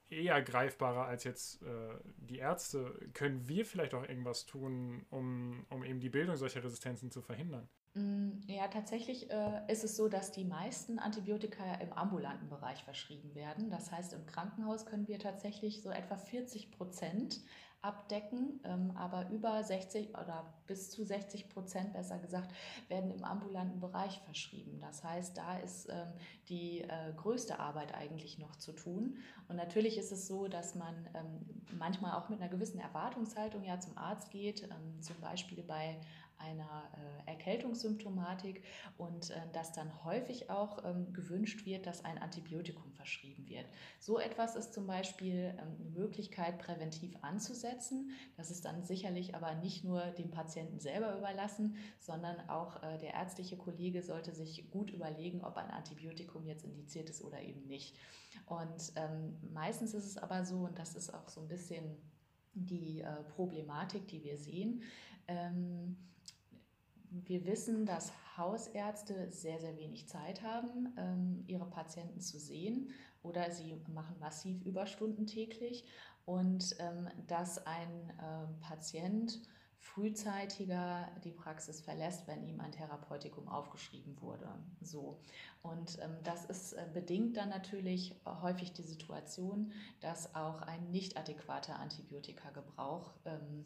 eher greifbarer als jetzt äh, die Ärzte. Können wir vielleicht auch irgendwas tun, um, um eben die Bildung solcher Resistenzen zu verhindern? Mm, ja, tatsächlich äh, ist es so, dass die meisten Antibiotika im ambulanten Bereich verschrieben werden. Das heißt, im Krankenhaus können wir tatsächlich so etwa 40 Prozent abdecken, ähm, aber über 60 oder bis zu 60 Prozent, besser gesagt, werden im ambulanten Bereich verschrieben. Das heißt, da ist ähm, die äh, größte Arbeit eigentlich noch zu tun. Und natürlich ist es so, dass man ähm, manchmal auch mit einer gewissen Erwartungshaltung ja zum Arzt geht, ähm, zum Beispiel bei einer äh, Erkältungssymptomatik und äh, dass dann häufig auch ähm, gewünscht wird, dass ein Antibiotikum verschrieben wird. So etwas ist zum Beispiel ähm, eine Möglichkeit, präventiv anzusetzen. Das ist dann sicherlich aber nicht nur dem Patienten selber überlassen, sondern auch äh, der ärztliche Kollege sollte sich gut überlegen, ob ein Antibiotikum jetzt indiziert ist oder eben nicht. Und ähm, meistens ist es aber so, und das ist auch so ein bisschen die äh, Problematik, die wir sehen, ähm, wir wissen, dass Hausärzte sehr, sehr wenig Zeit haben, ähm, ihre Patienten zu sehen oder sie machen massiv Überstunden täglich und ähm, dass ein ähm, Patient frühzeitiger die Praxis verlässt, wenn ihm ein Therapeutikum aufgeschrieben wurde. So. Und ähm, das ist äh, bedingt dann natürlich häufig die Situation, dass auch ein nicht adäquater Antibiotikagebrauch ähm,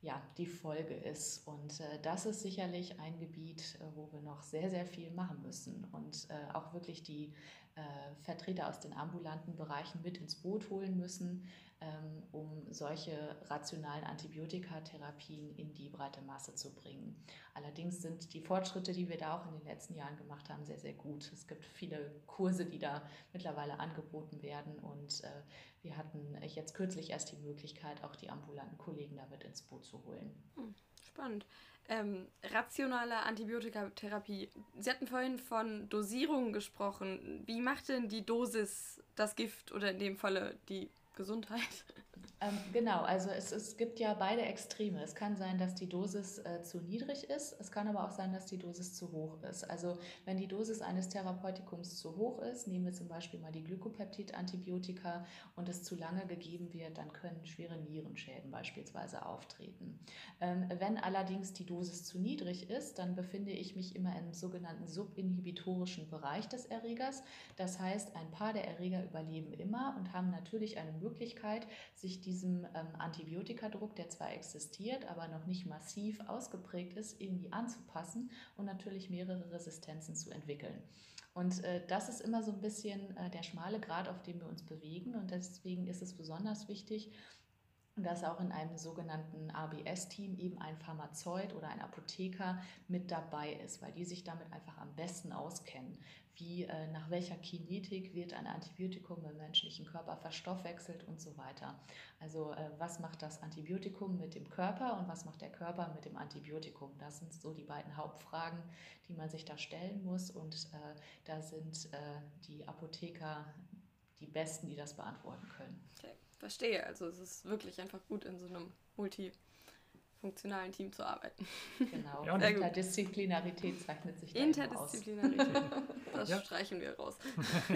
ja, die Folge ist. Und äh, das ist sicherlich ein Gebiet, äh, wo wir noch sehr, sehr viel machen müssen und äh, auch wirklich die äh, Vertreter aus den ambulanten Bereichen mit ins Boot holen müssen, ähm, um solche rationalen Antibiotikatherapien in die breite Masse zu bringen. Allerdings sind die Fortschritte, die wir da auch in den letzten Jahren gemacht haben, sehr, sehr gut. Es gibt viele Kurse, die da mittlerweile angeboten werden und äh, wir hatten jetzt kürzlich erst die Möglichkeit, auch die ambulanten Kollegen damit ins Boot zu holen. Hm, spannend. Ähm, rationale Antibiotikatherapie. Sie hatten vorhin von Dosierungen gesprochen. Wie macht denn die Dosis das Gift oder in dem Falle die Gesundheit? Ähm, genau, also es, es gibt ja beide Extreme. Es kann sein, dass die Dosis äh, zu niedrig ist, es kann aber auch sein, dass die Dosis zu hoch ist. Also wenn die Dosis eines Therapeutikums zu hoch ist, nehmen wir zum Beispiel mal die Glykopeptid-Antibiotika und es zu lange gegeben wird, dann können schwere Nierenschäden beispielsweise auftreten. Ähm, wenn allerdings die Dosis zu niedrig ist, dann befinde ich mich immer im sogenannten subinhibitorischen Bereich des Erregers. Das heißt, ein paar der Erreger überleben immer und haben natürlich eine Möglichkeit, sich diesem ähm, Antibiotikadruck, der zwar existiert, aber noch nicht massiv ausgeprägt ist, irgendwie anzupassen und natürlich mehrere Resistenzen zu entwickeln. Und äh, das ist immer so ein bisschen äh, der schmale Grad, auf dem wir uns bewegen. Und deswegen ist es besonders wichtig, dass auch in einem sogenannten ABS-Team eben ein Pharmazeut oder ein Apotheker mit dabei ist, weil die sich damit einfach am besten auskennen. Wie, äh, nach welcher Kinetik wird ein Antibiotikum im menschlichen Körper verstoffwechselt und so weiter. Also äh, was macht das Antibiotikum mit dem Körper und was macht der Körper mit dem Antibiotikum? Das sind so die beiden Hauptfragen, die man sich da stellen muss und äh, da sind äh, die Apotheker die Besten, die das beantworten können. Okay verstehe. Also es ist wirklich einfach gut, in so einem multifunktionalen Team zu arbeiten. Genau. Ja, Interdisziplinarität zeichnet sich da Interdisziplinarität. Das ja. streichen wir raus.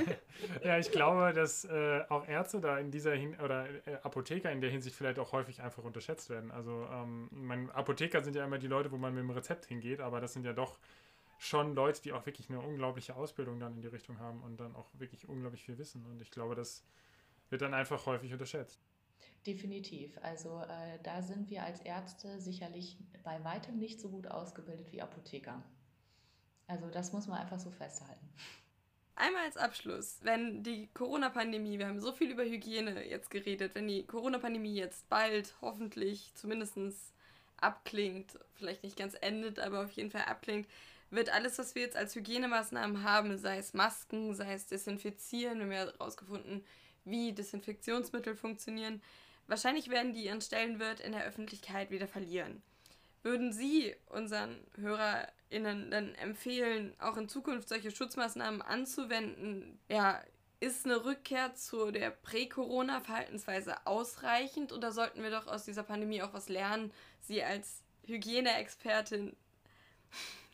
ja, ich glaube, dass äh, auch Ärzte da in dieser Hin oder äh, Apotheker in der Hinsicht vielleicht auch häufig einfach unterschätzt werden. Also ähm, mein, Apotheker sind ja immer die Leute, wo man mit dem Rezept hingeht, aber das sind ja doch schon Leute, die auch wirklich eine unglaubliche Ausbildung dann in die Richtung haben und dann auch wirklich unglaublich viel wissen. Und ich glaube, dass wird dann einfach häufig unterschätzt. Definitiv. Also äh, da sind wir als Ärzte sicherlich bei weitem nicht so gut ausgebildet wie Apotheker. Also das muss man einfach so festhalten. Einmal als Abschluss, wenn die Corona-Pandemie, wir haben so viel über Hygiene jetzt geredet, wenn die Corona-Pandemie jetzt bald hoffentlich zumindest abklingt, vielleicht nicht ganz endet, aber auf jeden Fall abklingt, wird alles, was wir jetzt als Hygienemaßnahmen haben, sei es Masken, sei es Desinfizieren, wir haben ja herausgefunden, wie Desinfektionsmittel funktionieren. Wahrscheinlich werden die ihren Stellenwert in der Öffentlichkeit wieder verlieren. Würden Sie unseren HörerInnen dann empfehlen, auch in Zukunft solche Schutzmaßnahmen anzuwenden? Ja, ist eine Rückkehr zu der Prä-Corona-Verhaltensweise ausreichend oder sollten wir doch aus dieser Pandemie auch was lernen? Sie als Hygieneexpertin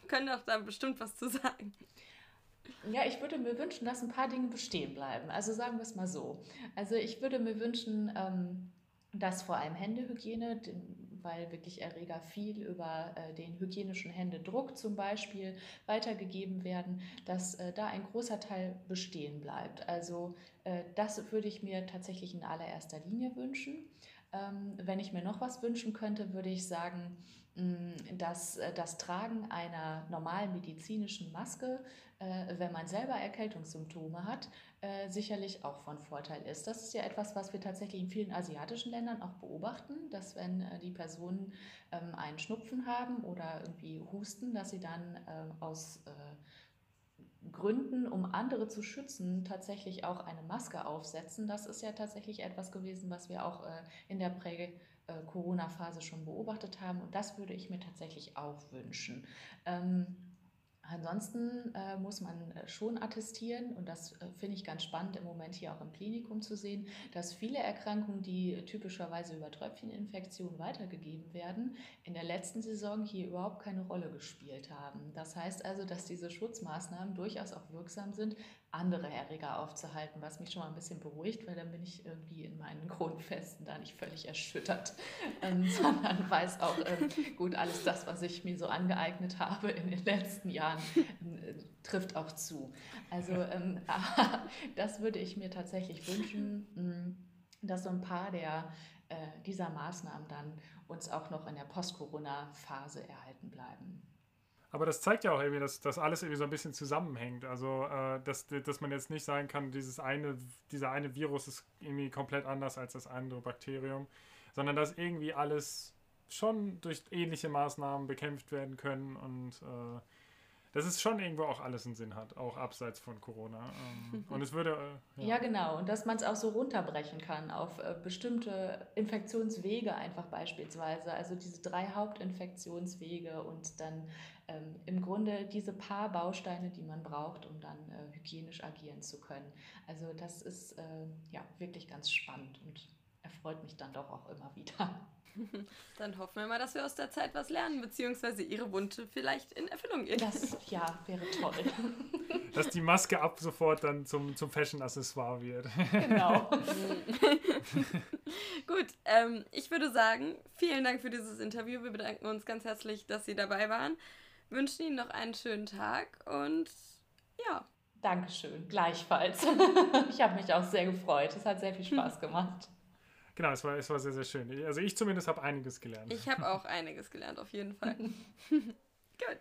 können doch da bestimmt was zu sagen. Ja, ich würde mir wünschen, dass ein paar Dinge bestehen bleiben. Also sagen wir es mal so. Also ich würde mir wünschen, ähm, dass vor allem Händehygiene, weil wirklich Erreger viel über äh, den hygienischen Händedruck zum Beispiel weitergegeben werden, dass äh, da ein großer Teil bestehen bleibt. Also äh, das würde ich mir tatsächlich in allererster Linie wünschen. Ähm, wenn ich mir noch was wünschen könnte, würde ich sagen, dass äh, das Tragen einer normalen medizinischen Maske, äh, wenn man selber Erkältungssymptome hat, äh, sicherlich auch von Vorteil ist. Das ist ja etwas, was wir tatsächlich in vielen asiatischen Ländern auch beobachten, dass wenn die Personen ähm, einen Schnupfen haben oder irgendwie husten, dass sie dann aus Gründen, um andere zu schützen, tatsächlich auch eine Maske aufsetzen. Das ist ja tatsächlich etwas gewesen, was wir auch in der Prä äh, schon beobachtet haben. Und das würde ich mir tatsächlich auch wünschen. Ähm, Ansonsten äh, muss man äh, schon attestieren, und das äh, finde ich ganz spannend im Moment hier auch im Klinikum zu sehen, dass viele Erkrankungen, die typischerweise über Tröpfcheninfektionen weitergegeben werden, in der letzten Saison hier überhaupt keine Rolle gespielt haben. Das heißt also, dass diese Schutzmaßnahmen durchaus auch wirksam sind, andere Erreger aufzuhalten, was mich schon mal ein bisschen beruhigt, weil dann bin ich irgendwie in meinen Grundfesten da nicht völlig erschüttert, ähm, sondern weiß auch, ähm, gut, alles das, was ich mir so angeeignet habe in den letzten Jahren, äh, trifft auch zu. Also ähm, das würde ich mir tatsächlich wünschen, mm, dass so ein paar der, äh, dieser Maßnahmen dann uns auch noch in der Post-Corona-Phase erhalten bleiben. Aber das zeigt ja auch irgendwie, dass das alles irgendwie so ein bisschen zusammenhängt. Also, äh, dass, dass man jetzt nicht sagen kann, dieses eine, dieser eine Virus ist irgendwie komplett anders als das andere Bakterium, sondern dass irgendwie alles schon durch ähnliche Maßnahmen bekämpft werden können und äh, dass es schon irgendwo auch alles einen Sinn hat, auch abseits von Corona. Ähm, und es würde. Äh, ja. ja. genau. Und dass man es auch so runterbrechen kann auf äh, bestimmte Infektionswege, einfach beispielsweise. Also diese drei Hauptinfektionswege und dann ähm, im Grunde diese paar Bausteine, die man braucht, um dann äh, hygienisch agieren zu können. Also das ist äh, ja wirklich ganz spannend und erfreut mich dann doch auch immer wieder. Dann hoffen wir mal, dass wir aus der Zeit was lernen, beziehungsweise Ihre Wunsch vielleicht in Erfüllung gehen. Das, ja, wäre toll. Dass die Maske ab sofort dann zum, zum Fashion-Accessoire wird. Genau. Gut, ähm, ich würde sagen, vielen Dank für dieses Interview. Wir bedanken uns ganz herzlich, dass Sie dabei waren. Wünschen Ihnen noch einen schönen Tag und ja. Dankeschön, gleichfalls. Ich habe mich auch sehr gefreut. Es hat sehr viel Spaß gemacht. Genau, es war, es war sehr, sehr schön. Also ich zumindest habe einiges gelernt. Ich habe auch einiges gelernt, auf jeden Fall. Gut.